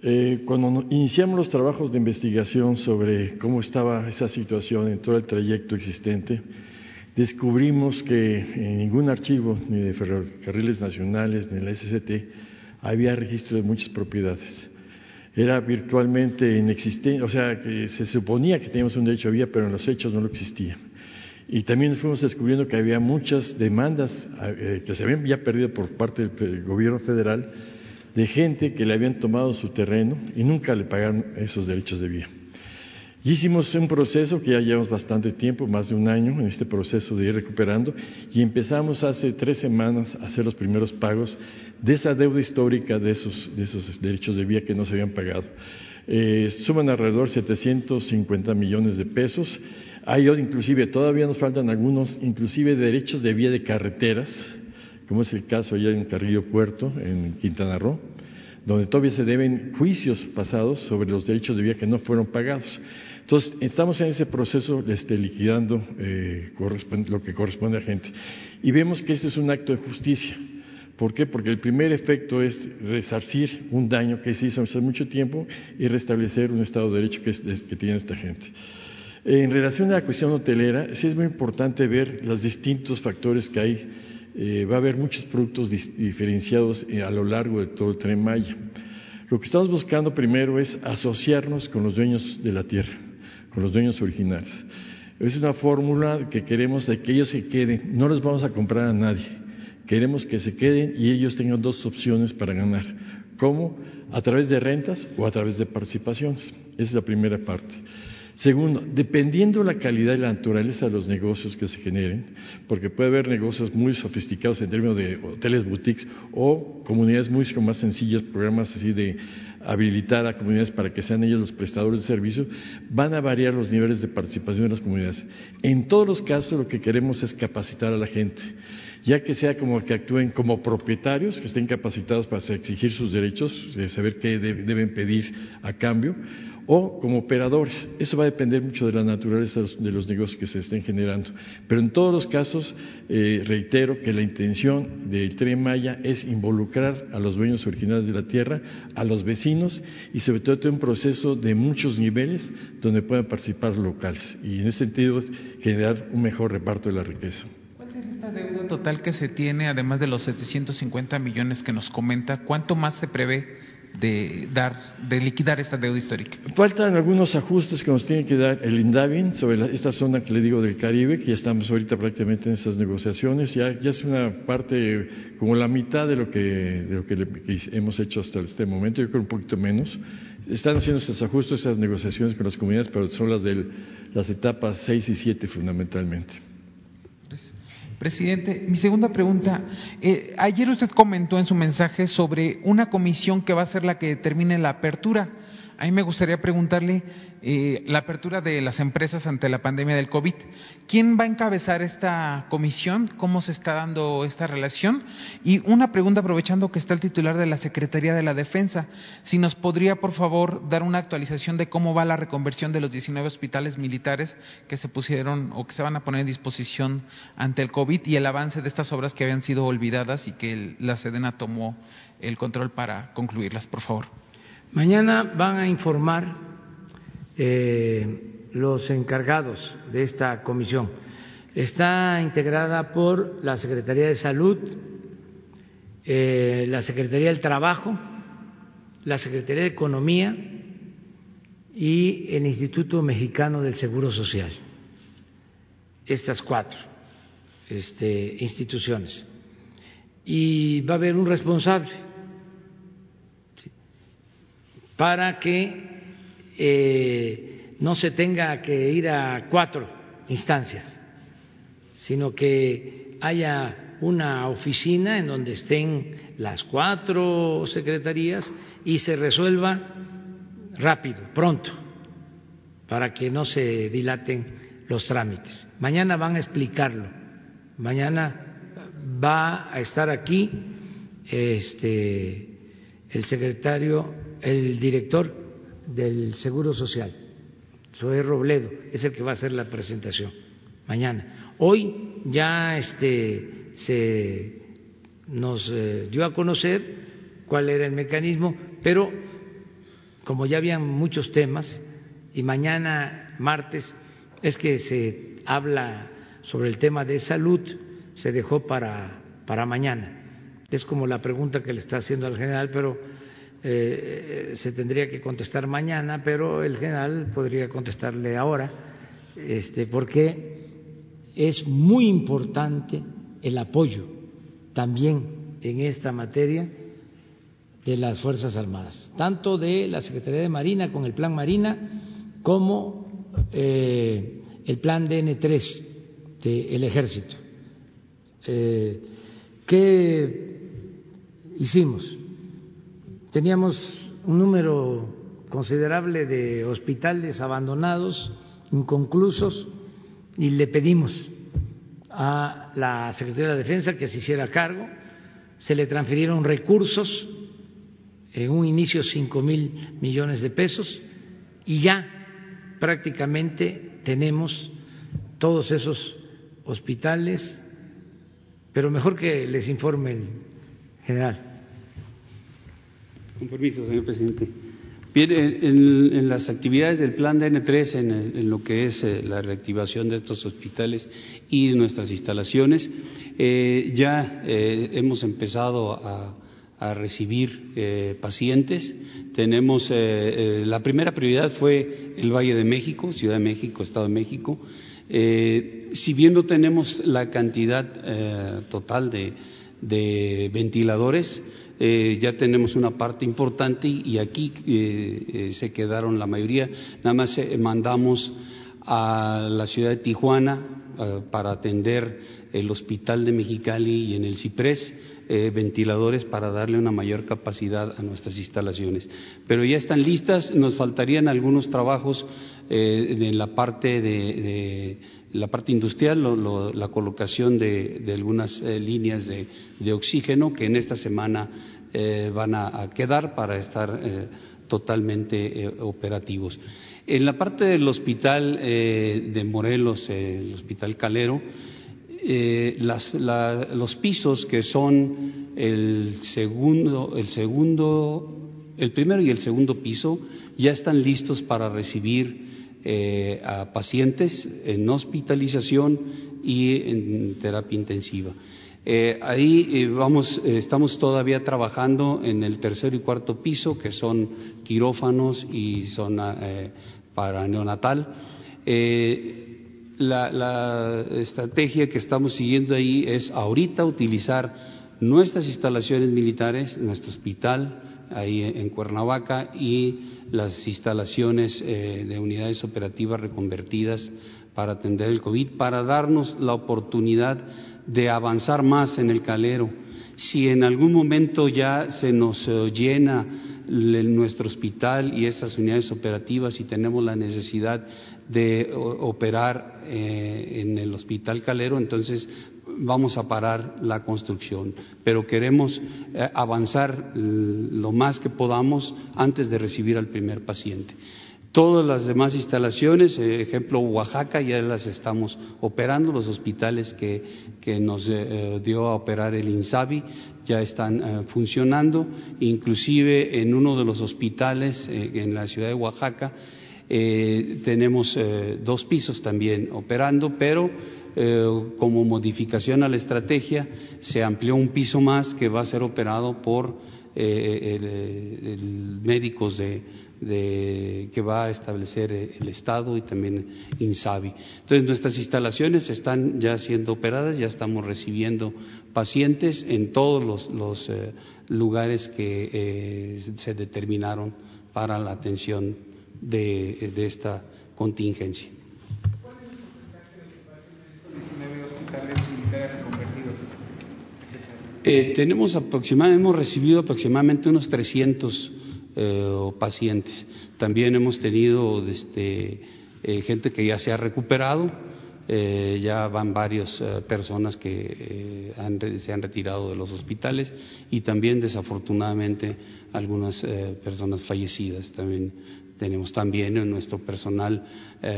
Eh, cuando iniciamos los trabajos de investigación sobre cómo estaba esa situación en todo el trayecto existente, descubrimos que en ningún archivo, ni de ferrocarriles nacionales, ni de la SCT, había registro de muchas propiedades. Era virtualmente inexistente, o sea, que se suponía que teníamos un derecho a vía, pero en los hechos no lo existía. Y también fuimos descubriendo que había muchas demandas eh, que se habían ya perdido por parte del gobierno federal de gente que le habían tomado su terreno y nunca le pagaron esos derechos de vía. Hicimos un proceso que ya llevamos bastante tiempo, más de un año, en este proceso de ir recuperando, y empezamos hace tres semanas a hacer los primeros pagos de esa deuda histórica de esos, de esos derechos de vía que no se habían pagado. Eh, suman alrededor de 750 millones de pesos. Hay inclusive, todavía nos faltan algunos, inclusive derechos de vía de carreteras, como es el caso allá en Carrillo Puerto, en Quintana Roo, donde todavía se deben juicios pasados sobre los derechos de vía que no fueron pagados. Entonces, estamos en ese proceso este, liquidando eh, lo que corresponde a gente. Y vemos que este es un acto de justicia. ¿Por qué? Porque el primer efecto es resarcir un daño que se hizo hace mucho tiempo y restablecer un Estado de Derecho que, que tiene esta gente. En relación a la cuestión hotelera, sí es muy importante ver los distintos factores que hay eh, va a haber muchos productos diferenciados eh, a lo largo de todo el tren Maya. Lo que estamos buscando primero es asociarnos con los dueños de la tierra, con los dueños originales. Es una fórmula que queremos de que ellos se queden, no les vamos a comprar a nadie, queremos que se queden y ellos tengan dos opciones para ganar. ¿Cómo? A través de rentas o a través de participaciones. Esa es la primera parte. Segundo, dependiendo la calidad y la naturaleza de los negocios que se generen, porque puede haber negocios muy sofisticados en términos de hoteles boutiques o comunidades muy más sencillas, programas así de habilitar a comunidades para que sean ellos los prestadores de servicio, van a variar los niveles de participación de las comunidades. En todos los casos lo que queremos es capacitar a la gente ya que sea como que actúen como propietarios, que estén capacitados para exigir sus derechos, de saber qué deben pedir a cambio, o como operadores. Eso va a depender mucho de la naturaleza de los negocios que se estén generando. Pero en todos los casos, eh, reitero que la intención del Tren Maya es involucrar a los dueños originales de la tierra, a los vecinos y sobre todo un proceso de muchos niveles donde puedan participar locales. Y en ese sentido, generar un mejor reparto de la riqueza. ¿Cuál sería esta deuda total que se tiene, además de los 750 millones que nos comenta? ¿Cuánto más se prevé? De dar, de liquidar esta deuda histórica. Faltan algunos ajustes que nos tiene que dar el INDAVIN sobre esta zona que le digo del Caribe, que ya estamos ahorita prácticamente en esas negociaciones, ya, ya es una parte como la mitad de lo que, de lo que, hemos hecho hasta este momento, yo creo un poquito menos. Están haciendo esos ajustes, esas negociaciones con las comunidades, pero son las de las etapas 6 y 7 fundamentalmente. Presidente, mi segunda pregunta. Eh, ayer usted comentó en su mensaje sobre una comisión que va a ser la que determine la apertura. A mí me gustaría preguntarle eh, la apertura de las empresas ante la pandemia del COVID. ¿Quién va a encabezar esta comisión? ¿Cómo se está dando esta relación? Y una pregunta aprovechando que está el titular de la Secretaría de la Defensa. Si nos podría, por favor, dar una actualización de cómo va la reconversión de los 19 hospitales militares que se pusieron o que se van a poner en disposición ante el COVID y el avance de estas obras que habían sido olvidadas y que la Sedena tomó el control para concluirlas, por favor. Mañana van a informar eh, los encargados de esta comisión. Está integrada por la Secretaría de Salud, eh, la Secretaría del Trabajo, la Secretaría de Economía y el Instituto Mexicano del Seguro Social. Estas cuatro este, instituciones. Y va a haber un responsable para que eh, no se tenga que ir a cuatro instancias, sino que haya una oficina en donde estén las cuatro secretarías y se resuelva rápido, pronto, para que no se dilaten los trámites. Mañana van a explicarlo. Mañana va a estar aquí este, el secretario el director del Seguro Social, Zoé Robledo, es el que va a hacer la presentación mañana. Hoy ya este, se nos eh, dio a conocer cuál era el mecanismo, pero como ya habían muchos temas, y mañana, martes, es que se habla sobre el tema de salud, se dejó para, para mañana. Es como la pregunta que le está haciendo al general, pero eh, se tendría que contestar mañana, pero el general podría contestarle ahora, este, porque es muy importante el apoyo también en esta materia de las Fuerzas Armadas, tanto de la Secretaría de Marina con el Plan Marina como eh, el Plan DN3 del Ejército. Eh, ¿Qué hicimos? Teníamos un número considerable de hospitales abandonados, inconclusos, y le pedimos a la Secretaría de Defensa que se hiciera cargo. Se le transfirieron recursos, en un inicio cinco mil millones de pesos, y ya prácticamente tenemos todos esos hospitales, pero mejor que les informen, general. Con permiso, señor presidente. Bien, en, las actividades del plan DN3, en, en lo que es eh, la reactivación de estos hospitales y nuestras instalaciones, eh, ya eh, hemos empezado a, recibir pacientes. Tenemos la primera prioridad fue el Valle de México, Ciudad de México, Estado de México. si bien no tenemos la cantidad total de ventiladores, eh, ya tenemos una parte importante y aquí eh, eh, se quedaron la mayoría. Nada más mandamos a la ciudad de Tijuana para atender el hospital de Mexicali y en el Ciprés. ventiladores para darle una mayor capacidad a nuestras instalaciones. Pero ya están listas, nos faltarían algunos trabajos en la parte de, la parte industrial, la colocación de, algunas líneas de, oxígeno que en esta semana eh, van a, quedar para estar eh, totalmente eh, operativos. En la parte del hospital de Morelos, el hospital Calero, los pisos que son el segundo, el segundo, el primero y el segundo piso ya están listos para recibir a pacientes en hospitalización y en terapia intensiva. Eh, ahí eh, vamos, eh, estamos todavía trabajando en el tercer y cuarto piso, que son quirófanos y zona para neonatal. La, la, estrategia que estamos siguiendo ahí es ahorita utilizar nuestras instalaciones militares, nuestro hospital ahí en Cuernavaca y las instalaciones de unidades operativas reconvertidas para atender el COVID, para darnos la oportunidad de avanzar más en el calero. Si en algún momento ya se nos eh, llena nuestro hospital y esas unidades operativas y tenemos la necesidad de operar eh, en el hospital calero, entonces vamos a parar la construcción. Pero queremos eh, avanzar lo más que podamos antes de recibir al primer paciente. Todas las demás instalaciones, eh, ejemplo Oaxaca, ya las estamos operando, los hospitales que, que nos eh, dio a operar el INSABI ya están funcionando, inclusive en uno de los hospitales en la ciudad de Oaxaca tenemos dos pisos también operando, pero como modificación a la estrategia se amplió un piso más que va a ser operado por médicos de que va a establecer eh, el Estado y también INSABI. Entonces, nuestras instalaciones están ya siendo operadas, ya estamos recibiendo pacientes en todos los, eh, lugares que eh, se determinaron para la atención de, esta contingencia. Tenemos aproximadamente, hemos recibido aproximadamente unos 300 eh, pacientes. También hemos tenido este, eh, gente que ya se ha recuperado, eh, ya van varias personas que se han retirado de los hospitales y también desafortunadamente algunas personas fallecidas. También tenemos también nuestro personal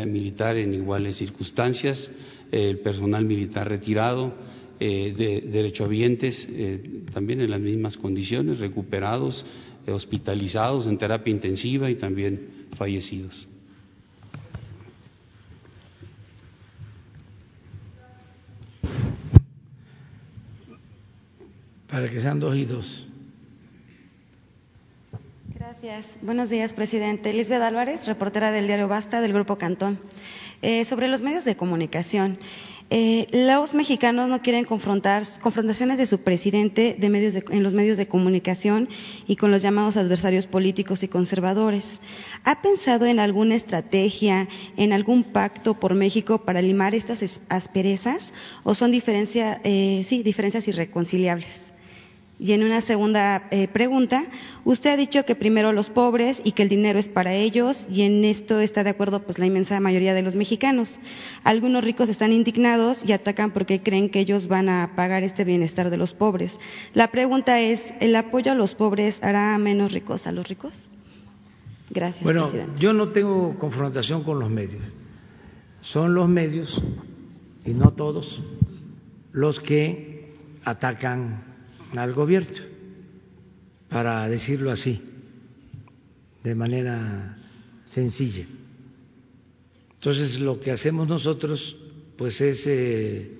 militar en iguales circunstancias, el personal militar retirado, de derechohabientes también en las mismas condiciones, recuperados hospitalizados en terapia intensiva y también fallecidos. Para que sean dos y dos. Buenos días, presidente. Lisbeth Álvarez, reportera del diario Basta del Grupo Cantón. Eh, sobre los medios de comunicación. Eh, los mexicanos no quieren confrontaciones de su presidente de medios en los medios de comunicación y con los llamados adversarios políticos y conservadores. ¿Ha pensado en alguna estrategia, en algún pacto por México para limar estas asperezas o son diferencia, eh, sí, diferencias irreconciliables? Y en una segunda eh, pregunta, usted ha dicho que primero los pobres y que el dinero es para ellos, y en esto está de acuerdo pues la inmensa mayoría de los mexicanos. Algunos ricos están indignados y atacan porque creen que ellos van a pagar este bienestar de los pobres. La pregunta es, ¿el apoyo a los pobres hará menos ricos a los ricos? Gracias. Bueno, yo no tengo confrontación con los medios. Son los medios, y no todos, los que atacan al gobierno, para decirlo así, de manera sencilla. Entonces, lo que hacemos nosotros, pues es eh,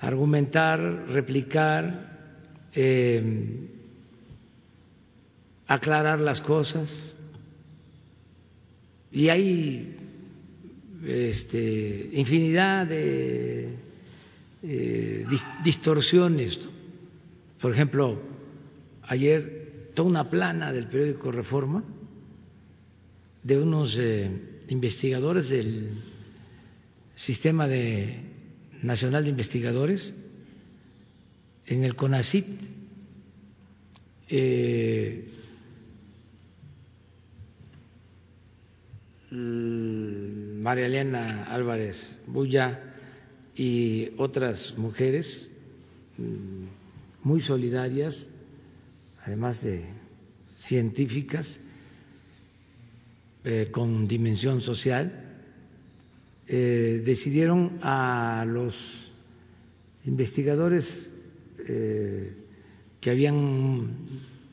argumentar, replicar, eh, aclarar las cosas. Y hay este, infinidad de eh, distorsiones. Por ejemplo, ayer toda una plana del periódico Reforma de unos eh, investigadores del Sistema de, Nacional de Investigadores en el CONACIT. Eh, María Elena Álvarez Bulla y otras mujeres mm, muy solidarias, además de científicas, eh, con dimensión social, eh, decidieron a los investigadores eh, que habían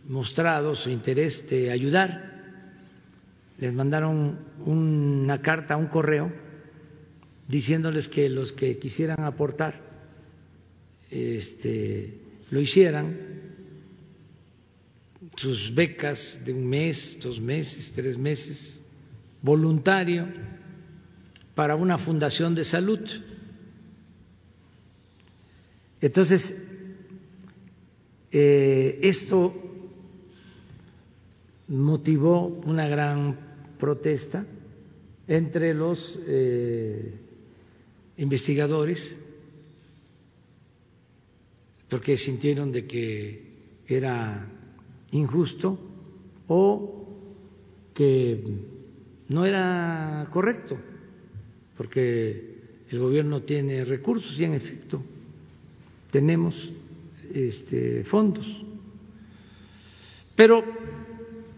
mostrado su interés de ayudar, les mandaron una carta, un correo, diciéndoles que los que quisieran aportar este, lo hicieran, sus becas de un mes, dos meses, tres meses, voluntario, para una fundación de salud. Entonces, eh, esto motivó una gran protesta entre los eh, investigadores porque sintieron de que era injusto o que no era correcto, porque el gobierno tiene recursos y en efecto tenemos este, fondos. Pero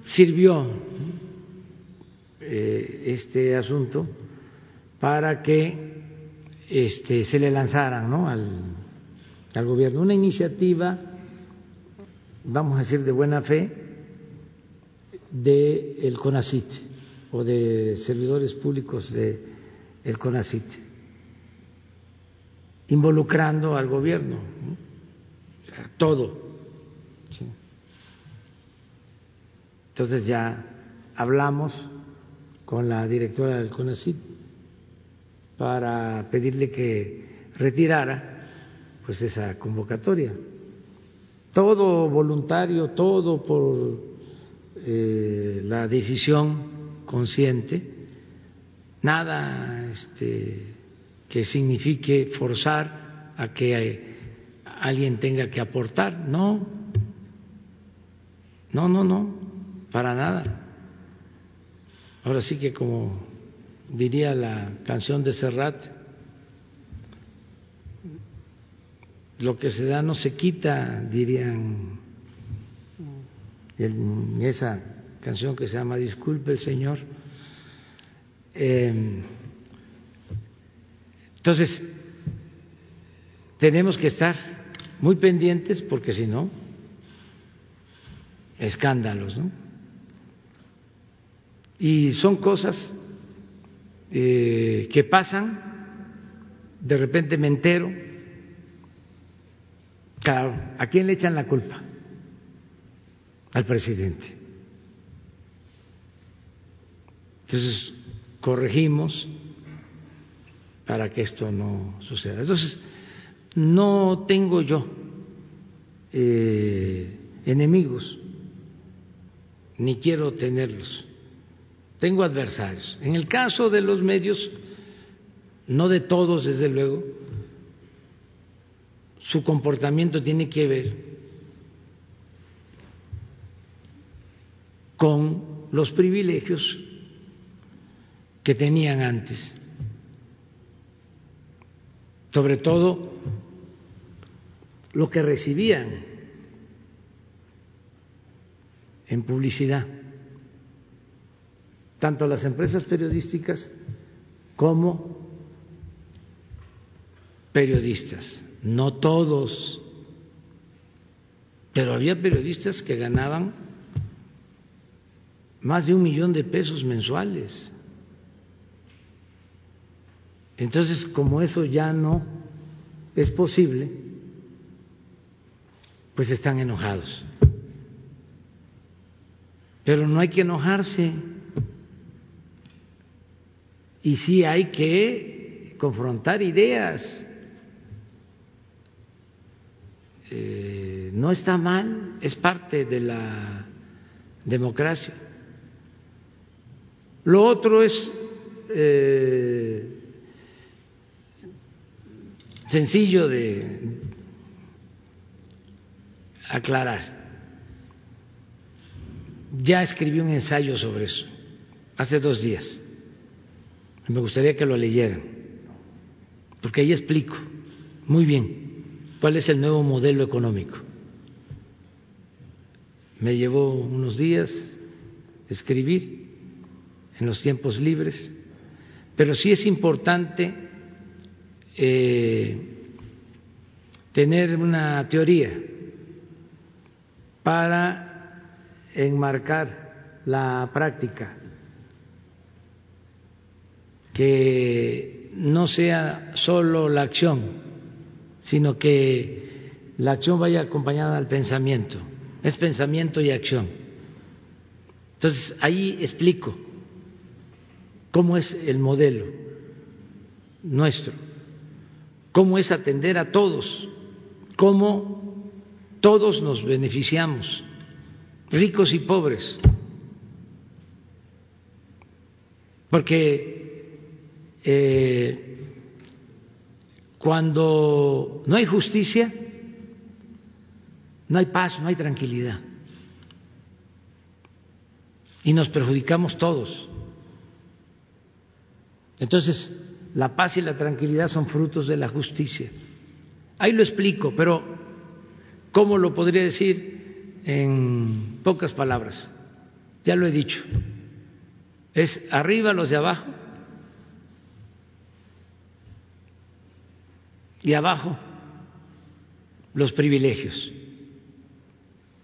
sirvió eh, este asunto para que este, se le lanzaran ¿no? al, al gobierno. Una iniciativa, vamos a decir, de buena fe del el CONACIT o de servidores públicos del el CONACIT, involucrando al gobierno, todo. Entonces ya hablamos con la directora del CONACIT para pedirle que retirara pues esa convocatoria. Todo voluntario, todo por eh, la decisión consciente, nada este, que signifique forzar a que alguien tenga que aportar, no, no, no, no, para nada. Ahora sí que como diría la canción de Serrat, lo que se da no se quita, dirían esa canción que se llama Disculpe el Señor. Em, entonces, tenemos que estar muy pendientes porque si no, escándalos, ¿no? Y son cosas eh, que pasan, de repente me entero, claro, ¿a quién le echan la culpa? Al presidente. Entonces, corregimos para que esto no suceda. Entonces, no tengo yo eh, enemigos, ni quiero tenerlos. Tengo adversarios. En el caso de los medios, no de todos, desde luego, su comportamiento tiene que ver con los privilegios que tenían antes. Sobre todo lo que recibían en publicidad, tanto las empresas periodísticas como periodistas, no todos, pero había periodistas que ganaban más de un millón de pesos mensuales. Entonces, como eso ya no es posible, pues están enojados. Pero no hay que enojarse. Y sí hay que confrontar ideas. Eh, no está mal, es parte de la democracia. Lo otro es eh, sencillo de aclarar. Ya escribí un ensayo sobre eso hace dos días. Me gustaría que lo leyeran, porque ahí explico muy bien cuál es el nuevo modelo económico. Me llevó unos días escribir en los tiempos libres, pero sí es importante eh, tener una teoría para enmarcar la práctica, que no sea solo la acción, sino que la acción vaya acompañada al pensamiento, es pensamiento y acción. Entonces, ahí explico cómo es el modelo nuestro cómo es atender a todos, cómo todos nos beneficiamos, ricos y pobres. Porque eh, cuando no hay justicia, no hay paz, no hay tranquilidad. Y nos perjudicamos todos. Entonces, la paz y la tranquilidad son frutos de la justicia. Ahí lo explico, pero ¿cómo lo podría decir en pocas palabras? Ya lo he dicho. Es arriba los de abajo y abajo los privilegios.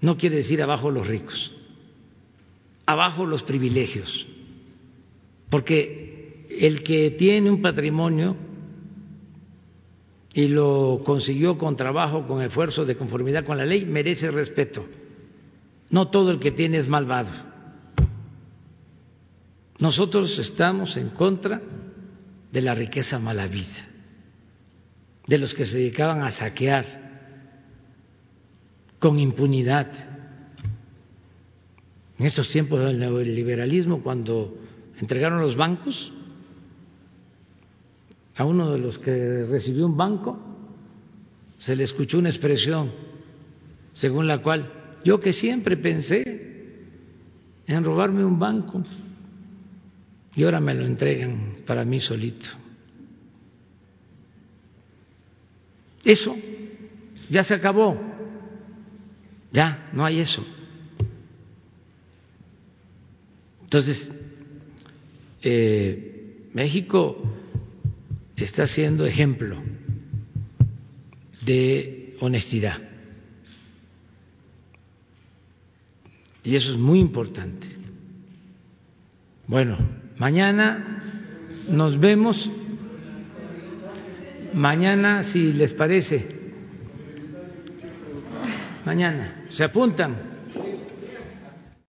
No quiere decir abajo los ricos, abajo los privilegios. Porque el que tiene un patrimonio y lo consiguió con trabajo, con esfuerzo, de conformidad con la ley, merece respeto. No todo el que tiene es malvado. Nosotros estamos en contra de la riqueza mala vida, de los que se dedicaban a saquear con impunidad. En estos tiempos del neoliberalismo, cuando entregaron los bancos, a uno de los que recibió un banco, se le escuchó una expresión según la cual yo que siempre pensé en robarme un banco y ahora me lo entregan para mí solito. Eso ya se acabó, ya no hay eso. Entonces, eh, México está siendo ejemplo de honestidad. Y eso es muy importante. Bueno, mañana nos vemos. Mañana, si les parece. Mañana. ¿Se apuntan?